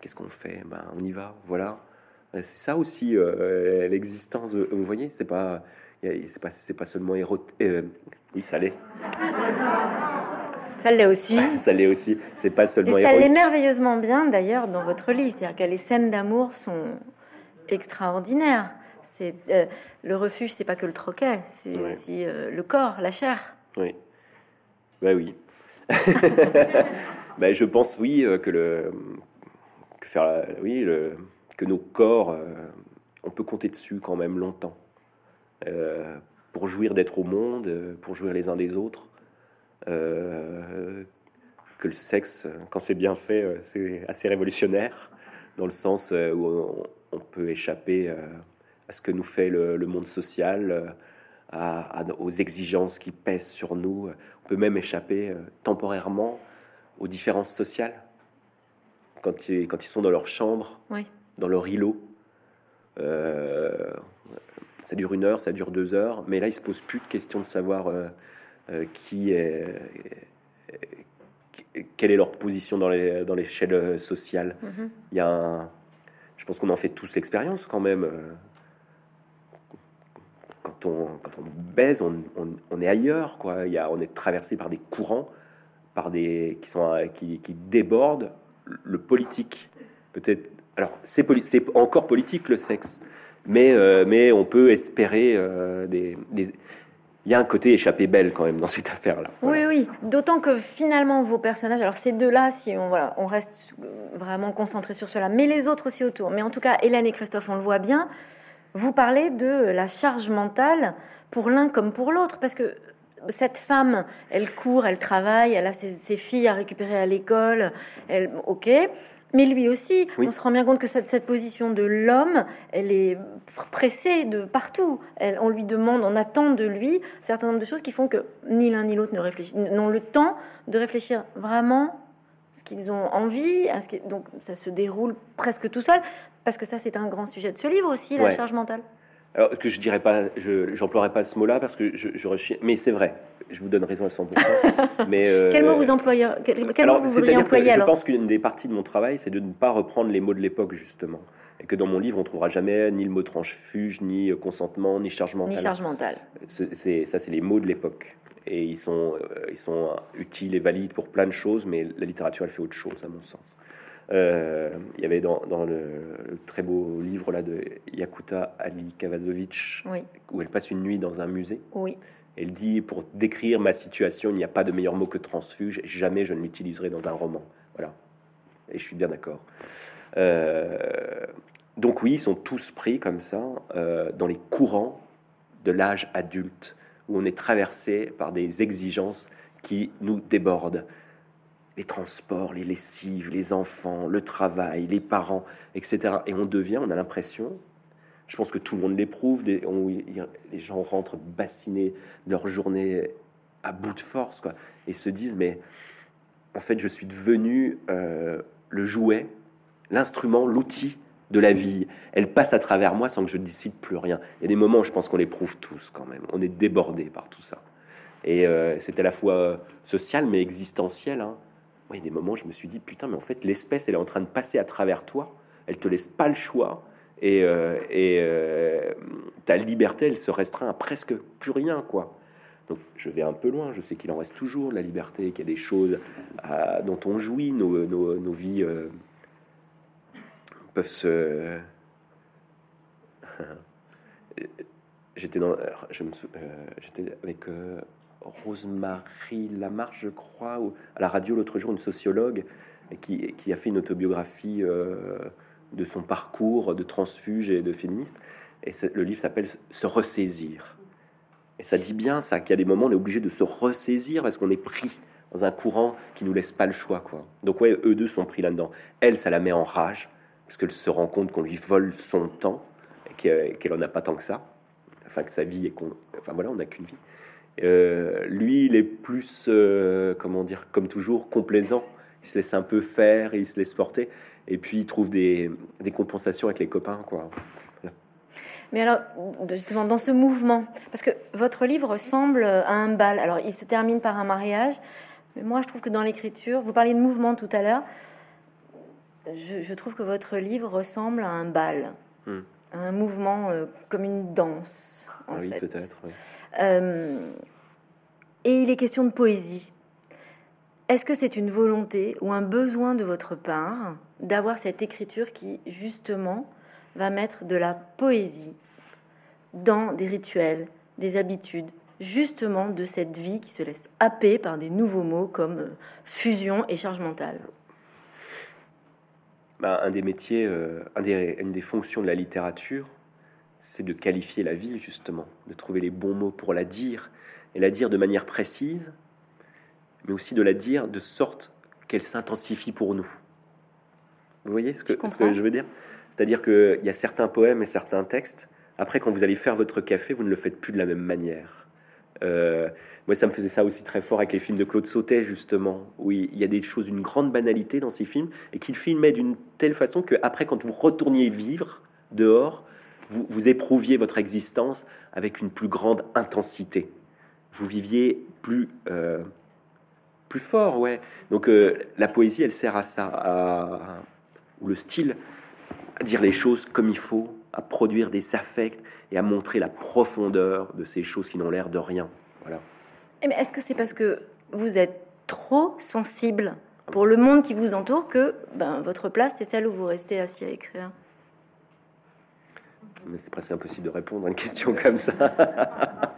Qu'est-ce qu'on fait? Ben, On y va, voilà. C'est ça aussi l'existence. Vous voyez, c'est pas, c'est pas, c'est pas seulement héros. oui, ça l'est. Ça l'est aussi. ça l'est aussi. C'est pas seulement. Et ça l'est merveilleusement bien d'ailleurs dans votre livre. C'est-à-dire que les scènes d'amour sont extraordinaires. C'est euh, le refuge, c'est pas que le troquet, c'est aussi euh, le corps, la chair. Oui. Bah oui. bah, je pense oui euh, que le que faire oui le, que nos corps, on peut compter dessus quand même longtemps pour jouir d'être au monde, pour jouir les uns des autres. Euh, que le sexe, quand c'est bien fait, euh, c'est assez révolutionnaire, dans le sens euh, où on, peut échapper à ce que nous fait le, monde social, à, aux exigences qui pèsent sur nous. On peut même échapper temporairement aux différences sociales. Quand ils, quand ils sont dans leur chambre, dans leur îlot, ça dure une heure, ça dure deux heures, mais là, ils se posent plus de questions de savoir euh, qui est, quelle est leur position dans l'échelle sociale. Mm-hmm. Il y a je pense qu'on en fait tous l'expérience quand même. Euh, quand on, quand on baise, on, on, est ailleurs, quoi. Il y a, on est traversé par des courants, par des qui sont qui, qui débordent le politique. Peut-être. Alors c'est c'est encore politique le sexe, mais euh, mais on peut espérer des, des, il y a un côté échappé belle quand même dans cette affaire-là. Oui, oui. D'autant que finalement, vos personnages, alors ces deux-là, si on, voilà, on reste vraiment concentré sur cela, mais les autres aussi autour. Mais en tout cas, Hélène et Christophe, on le voit bien, vous parlez de la charge mentale pour l'un comme pour l'autre. Parce que cette femme, elle court, elle travaille, elle a ses, ses filles à récupérer à l'école, elle, ok. Mais lui aussi, on se rend bien compte que cette, cette position de l'homme, elle est pressée de partout. Elle, on lui demande, on attend de lui un certain nombre de choses qui font que ni l'un ni l'autre ne réfléchissent, n'ont le temps de réfléchir vraiment ce qu'ils ont envie. À ce donc ça se déroule presque tout seul, parce que ça c'est un grand sujet de ce livre aussi, la charge mentale. Alors que je dirais pas, je j'emploierais pas ce mot-là parce que je, je mais c'est vrai. Je vous donne raison à 100%. mais euh, quel mot vous employez Quel, mot vous voudriez employer alors Je pense qu'une des parties de mon travail, c'est de ne pas reprendre les mots de l'époque justement, et que dans mon livre, on trouvera jamais ni le mot transfuge, ni consentement, ni charge mentale. Ni charge mentale. C'est ça, c'est les mots de l'époque, et ils sont euh, ils sont utiles et valides pour plein de choses, mais la littérature elle fait autre chose à mon sens. Euh, il y avait dans, le, très beau livre là de Yakuta Ali Kavazovic, où elle passe une nuit dans un musée. Oui. Elle dit pour décrire ma situation, il n'y a pas de meilleur mot que transfuge. Jamais je ne l'utiliserai dans un roman. Voilà. Et je suis bien d'accord. Euh, donc oui, ils sont tous pris comme ça euh, dans les courants de l'âge adulte, où on est traversé par des exigences qui nous débordent les transports, les lessives, les enfants, le travail, les parents, etc. Et on devient, on a l'impression, je pense que tout le monde l'éprouve, les gens rentrent bassinés leur journée à bout de force, quoi, et se disent, mais en fait, je suis devenu euh, le jouet, l'instrument, l'outil de la vie. Elle passe à travers moi sans que je décide plus rien. Il y a des moments où je pense qu'on l'éprouve tous quand même. On est débordé par tout ça. Et euh, c'est à la fois social mais existentiel. Hein il y a des moments je me suis dit, putain, mais en fait, l'espèce, elle est en train de passer à travers toi. Elle te laisse pas le choix. Et, euh, euh, ta liberté, elle se restreint à presque plus rien, quoi. Donc, je vais un peu loin. Je sais qu'il en reste toujours la liberté, qu'il y a des choses euh, dont on jouit. Nos, nos, vies peuvent se. j'étais dans. Je me. j'étais avec Rosemary Lamarche, je crois, ou à la radio l'autre jour, une sociologue qui, a fait une autobiographie euh, de son parcours de transfuge et de féministe. Et le livre s'appelle Se ressaisir. Et ça dit bien ça, qu'il y a des moments on est obligé de se ressaisir parce qu'on est pris dans un courant qui nous laisse pas le choix. quoi. Donc ouais, eux deux sont pris là-dedans. Elle, ça la met en rage parce qu'elle se rend compte qu'on lui vole son temps et qu'elle en a pas tant que ça. Enfin, que sa vie est... Con... Enfin voilà, on n'a qu'une vie. Euh, lui, il est plus, euh, comment dire, comme toujours, complaisant. Il se laisse un peu faire, il se laisse porter, et puis il trouve des, compensations avec les copains, quoi. Mais alors, justement, dans ce mouvement, parce que votre livre ressemble à un bal. Alors, il se termine par un mariage, mais moi, je trouve que dans l'écriture, vous parliez de mouvement tout à l'heure, je, trouve que votre livre ressemble à un bal, hmm. un mouvement euh, comme une danse. En ah oui, peut-être. Et il est question de poésie. Est-ce que c'est une volonté ou un besoin de votre part d'avoir cette écriture qui, justement, va mettre de la poésie dans des rituels, des habitudes, justement de cette vie qui se laisse happer par des nouveaux mots comme euh, fusion et charge mentale? Bah, Un des métiers, euh, une des fonctions de la littérature, c'est de qualifier la vie, justement, de trouver les bons mots pour la dire et la dire de manière précise, mais aussi de la dire de sorte qu'elle s'intensifie pour nous. Vous voyez ce que je, ce que je veux dire? C'est-à-dire qu'il y a certains poèmes et certains textes, après quand vous allez faire votre café, vous ne le faites plus de la même manière. Euh, moi, ça me faisait ça aussi très fort avec les films de Claude Sautet, justement, où il y a des choses d'une grande banalité dans ces films, et qu'il filmait d'une telle façon que après, quand vous retourniez vivre dehors, vous, vous éprouviez votre existence avec une plus grande intensité vous viviez plus, euh, plus fort, ouais. Donc euh, la poésie, elle sert à ça, à, ou le style, à dire les choses comme il faut, à produire des affects et à montrer la profondeur de ces choses qui n'ont l'air de rien. Voilà. Mais est-ce que c'est parce que vous êtes trop sensible pour le monde qui vous entoure que ben, votre place, c'est celle où vous restez assis à écrire? Mais c'est presque impossible de répondre à une question comme ça.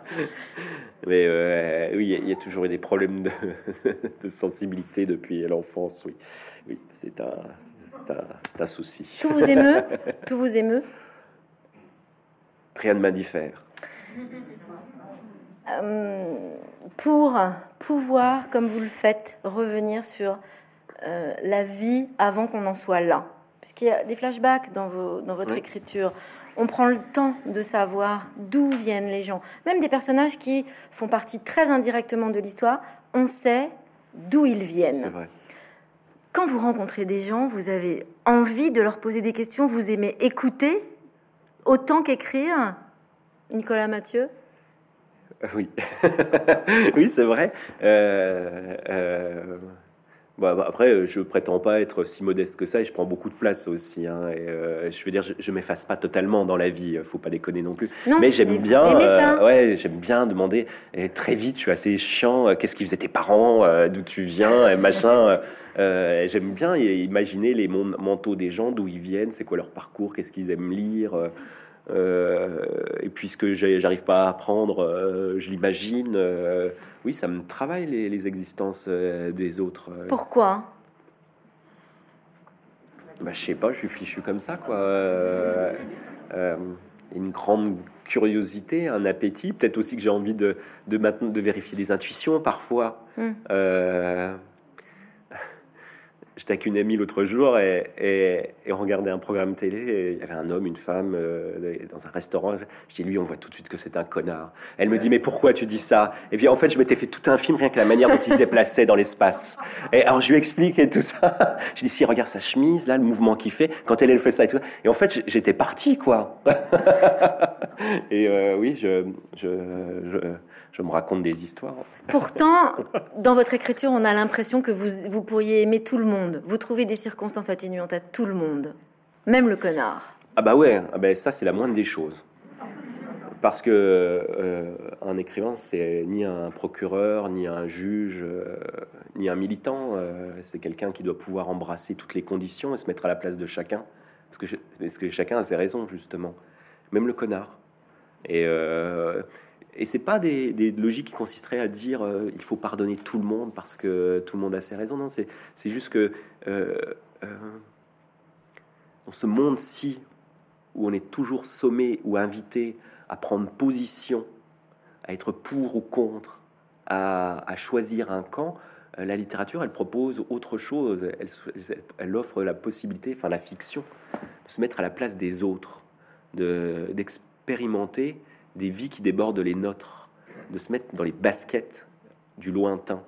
Mais euh, oui, il y, a toujours eu des problèmes de, sensibilité depuis l'enfance. Oui, oui c'est un, un, souci. Tout vous émeut? Tout vous émeut? Rien ne m'indiffère. Euh, pour pouvoir, comme vous le faites, revenir sur euh, la vie avant qu'on en soit là, parce qu'il y a des flashbacks dans, vos, dans votre écriture on prend le temps de savoir d'où viennent les gens. Même des personnages qui font partie très indirectement de l'histoire, on sait d'où ils viennent. Quand vous rencontrez des gens, vous avez envie de leur poser des questions, vous aimez écouter autant qu'écrire Nicolas Mathieu Oui, oui, c'est vrai. Euh, euh, Bon, bah, après, je prétends pas être si modeste que ça et je prends beaucoup de place aussi. Hein, et, euh, je veux dire, je, je m'efface pas totalement dans la vie, faut pas déconner non plus. Non, mais j'aime bien, euh, ouais, j'aime bien demander. Et très vite, je suis assez chiant. euh, Qu'est-ce qu'ils faisaient tes parents euh, D'où tu viens et Machin. euh, euh, j'aime bien imaginer les manteaux des gens, d'où ils viennent, c'est quoi leur parcours, qu'est-ce qu'ils aiment lire. euh, euh, et puisque j'arrive pas à apprendre, euh, je l'imagine. Oui, ça me travaille les, les existences euh, des autres. euh. Pourquoi? Bah, je sais pas, je suis fichu comme ça, quoi. Euh, euh, une grande curiosité, un appétit. Peut-être aussi que j'ai envie de, de, maintenant, de vérifier des intuitions parfois. Hmm. Euh, J'étais avec une amie l'autre jour et, et, et on regardait un programme télé. Et il y avait un homme, une femme euh, dans un restaurant. Je dis lui, on voit tout de suite que c'est un connard. Elle me dit mais pourquoi tu dis ça? Et puis en fait, je m'étais fait tout un film rien que la manière dont il se déplaçait dans l'espace. Et alors je lui explique et tout ça. Je dis si regarde sa chemise là, le mouvement qu'il fait quand elle elle fait ça et tout. ça. Et en fait, j'étais parti quoi. et euh, oui, je, je, je, je me raconte des histoires. Pourtant, dans votre écriture, on a l'impression que vous, vous pourriez aimer tout le monde. Vous trouvez des circonstances atténuantes à tout le monde, même le connard. Ah bah ouais, ah bah ça c'est la moindre des choses. Parce que euh, un écrivain, c'est ni un procureur, ni un juge, euh, ni un militant. euh, c'est quelqu'un qui doit pouvoir embrasser toutes les conditions et se mettre à la place de chacun. Parce que, parce que chacun a ses raisons, justement. Même le connard. Euh, et c'est pas des, logiques qui consisteraient à dire euh, il faut pardonner tout le monde parce que tout le monde a ses raisons. Non, c'est juste que euh, euh, dans ce monde-ci où on est toujours sommé ou invité à prendre position, à être pour ou contre, à, choisir un camp, la littérature, elle propose autre chose. Elle, offre la possibilité, enfin la fiction, de se mettre à la place des autres, de- d'expérimenter des vies qui débordent les nôtres, de se mettre dans les baskets du lointain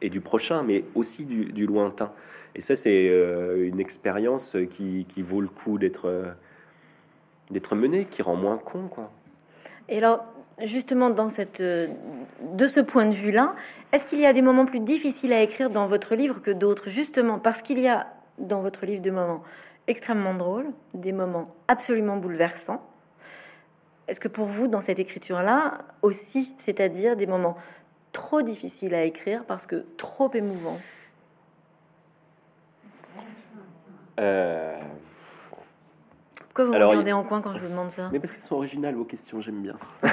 et du prochain, mais aussi du, lointain. Et ça, c'est euh, une expérience qui, vaut le coup d'être euh, d'être menée, qui rend moins con, quoi. Et alors, justement, dans cette, euh, de ce point de vue-là, est-ce qu'il y a des moments plus difficiles à écrire dans votre livre que d'autres, justement parce qu'il y a dans votre livre des moments extrêmement drôles, des moments absolument bouleversants Est-ce que pour vous, dans cette écriture-là, aussi, c'est-à-dire des moments trop difficiles à écrire parce que trop émouvants Euh, Pourquoi vous Alors, regardez il- en coin quand je vous demande ça mais parce qu'elles sont originales, vos questions, j'aime bien.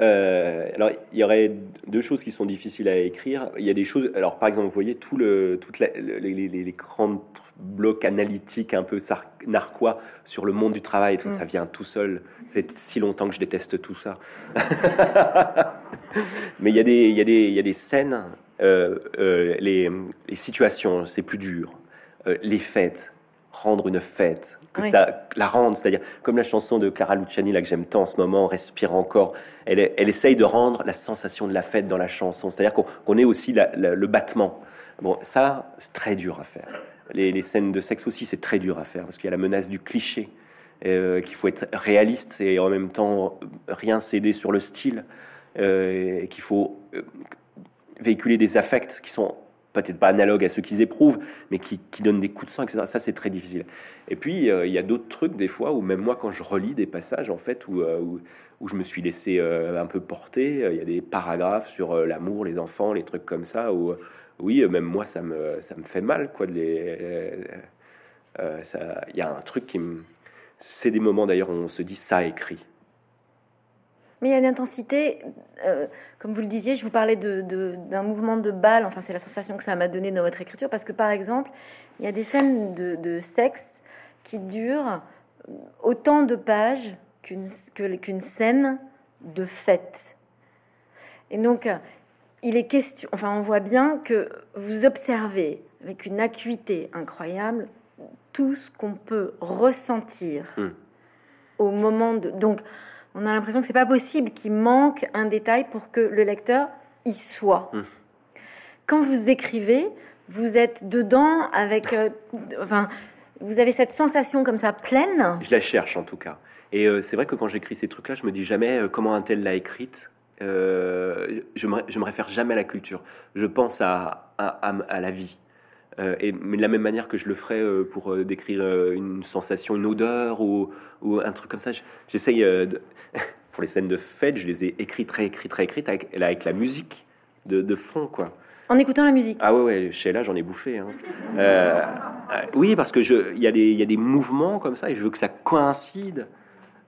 Euh, alors, il y aurait deux choses qui sont difficiles à écrire. Il y a des choses. Alors, par exemple, vous voyez tout le, toute la- le- les, les- les grands blocs analytiques un peu narquois sur le monde du travail. tout, Ça vient tout seul. Ça fait si longtemps que je déteste tout ça. Mais il y a des, il y a des, il y a des scènes, euh, euh, les, les situations, c'est plus dur. Les fêtes, rendre une fête, que Oui. ça la rende, c'est-à-dire comme la chanson de Clara Luciani là que j'aime tant en ce moment, Respire encore. Elle, est- elle essaye de rendre la sensation de la fête dans la chanson, c'est-à-dire qu'on qu'on ait aussi la- la- le battement. Bon, ça c'est très dur à faire. Les, les scènes de sexe aussi c'est très dur à faire parce qu'il y a la menace du cliché, euh, qu'il faut être réaliste et en même temps rien céder sur le style, euh, et qu'il faut euh, véhiculer des affects qui sont peut-être pas analogues à ceux qu'ils éprouvent, mais qui, qui donnent des coups de sang, etc. Ça, c'est très difficile. Et puis, euh, il y a d'autres trucs, des fois, où même moi, quand je relis des passages, en fait, où, euh, où, je me suis laissé euh, un peu porter, il y a des paragraphes sur l'amour, les enfants, les trucs comme ça, où, oui, même moi, ça me, ça me fait mal, quoi, de les... Il y a un truc qui me... C'est des moments, d'ailleurs, où on se dit, ça écrit. Mais il y a une intensité, euh, comme vous le disiez, je vous parlais de- de- d'un mouvement de balle, enfin c'est la sensation que ça m'a donné dans votre écriture, parce que par exemple, il y a des scènes de, de sexe qui durent autant de pages qu'une qu'une scène de fête. Et donc, il est question, enfin on voit bien que vous observez avec une acuité incroyable tout ce qu'on peut ressentir Hmm. au moment de... Donc, on a l'impression que c'est pas possible qu'il manque un détail pour que le lecteur y soit. Mm. Quand vous écrivez, vous êtes dedans avec, euh, enfin, vous avez cette sensation comme ça pleine. Je la cherche en tout cas. Et euh, c'est vrai que quand j'écris ces trucs-là, je me dis jamais euh, comment un tel l'a écrite. Je, me, je me réfère jamais à la culture. Je pense à, à, à, à la vie. Euh, et, mais de la même manière que je le ferais euh, pour euh, décrire une sensation, une odeur ou, ou un truc comme ça, j'essaye de- pour les scènes de fête, je les ai écrites, réécrites, réécrites avec, avec la musique de, de fond, quoi. En écoutant la musique. Ah ouais, ouais, chez là, j'en ai bouffé. hein. Oui, parce que je, il y y a des mouvements comme ça et je veux que ça coïncide.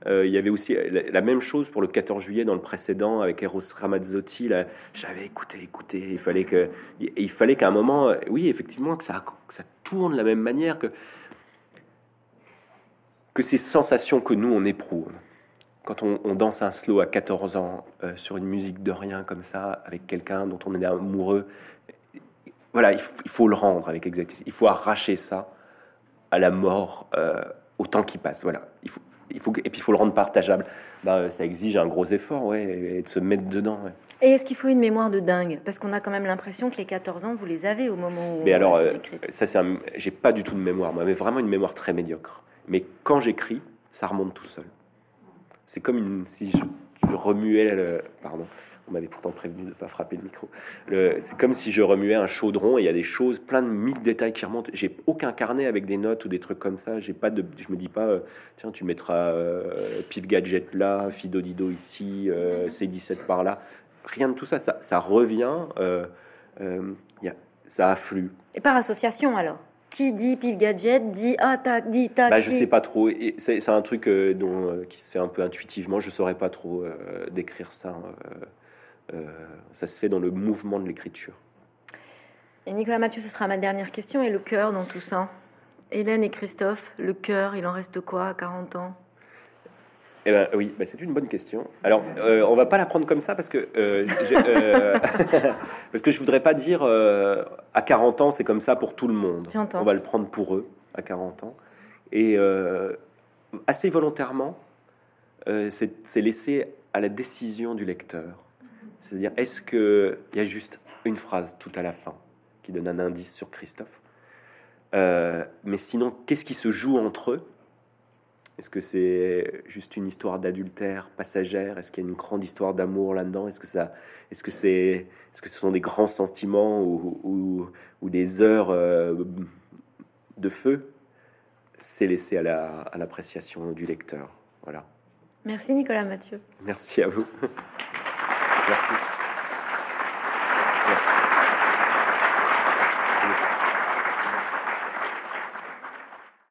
Euh, il y avait aussi la, même chose pour le 14 juillet dans le précédent avec Eros Ramazzotti. J'avais écouté, écouté. Il fallait que, il, fallait qu'à un moment, euh, oui, effectivement, que ça, ça tourne de la même manière que que ces sensations que nous on éprouve quand on, danse un slow à 14 ans euh, sur une musique de rien comme ça avec quelqu'un dont on est amoureux. Voilà, il, faut le rendre avec exactitude. Il faut arracher ça à la mort au temps qui passe. Voilà, il faut, il faut et puis il faut le rendre partageable. Ben, ça exige un gros effort, ouais, et de se mettre dedans. ouais. Et est-ce qu'il faut une mémoire de dingue? Parce qu'on a quand même l'impression que les 14 ans, vous les avez au moment où Mais alors, euh, ça, c'est un- j'ai pas du tout de mémoire, moi, mais vraiment une mémoire très médiocre. Mais quand j'écris, ça remonte tout seul. C'est comme une, si je, je remuais, le, pardon, on m'avait pourtant prévenu de ne pas frapper le micro. C'est comme si je remuais un chaudron et il y a des choses, plein de mille détails qui remontent. J'ai aucun carnet avec des notes ou des trucs comme ça. J'ai pas de, je me dis pas, euh, tiens, tu mettras euh, Gadget là, Fido Dido ici, euh, C17 par là. Rien de tout ça. Ça, ça revient, euh, euh, y a, ça afflue. Et par association alors? Qui dit pif gadget dit ah tac, dit tac. Bah, je sais pas trop. Et C'est c'est un truc euh, dont, euh, qui se fait un peu intuitivement. Je saurais pas trop euh, décrire ça. euh, ça se fait dans le mouvement de l'écriture. Et Nicolas Mathieu, ce sera ma dernière question. Et le cœur dans tout ça? Hélène et Christophe, le cœur, il en reste quoi à 40 ans? Eh ben oui, bah, c'est une bonne question. Alors, euh, on va pas la prendre comme ça parce que euh, euh, parce que je voudrais pas dire euh, à 40 ans c'est comme ça pour tout le monde. On va le prendre pour eux à 40 ans et euh, assez volontairement, euh, c'est laissé à la décision du lecteur. C'est-à-dire, est-ce que il y a juste une phrase tout à la fin qui donne un indice sur Christophe Mais sinon, qu'est-ce qui se joue entre eux? Est-ce que c'est juste une histoire d'adultère passagère? Est-ce qu'il y a une grande histoire d'amour là-dedans? Est-ce que ça, est-ce que c'est, est-ce que ce sont des grands sentiments ou, ou, ou des heures euh, de feu? C'est laissé à la, à l'appréciation du lecteur. Voilà. Merci Nicolas Mathieu. Merci à vous. Merci.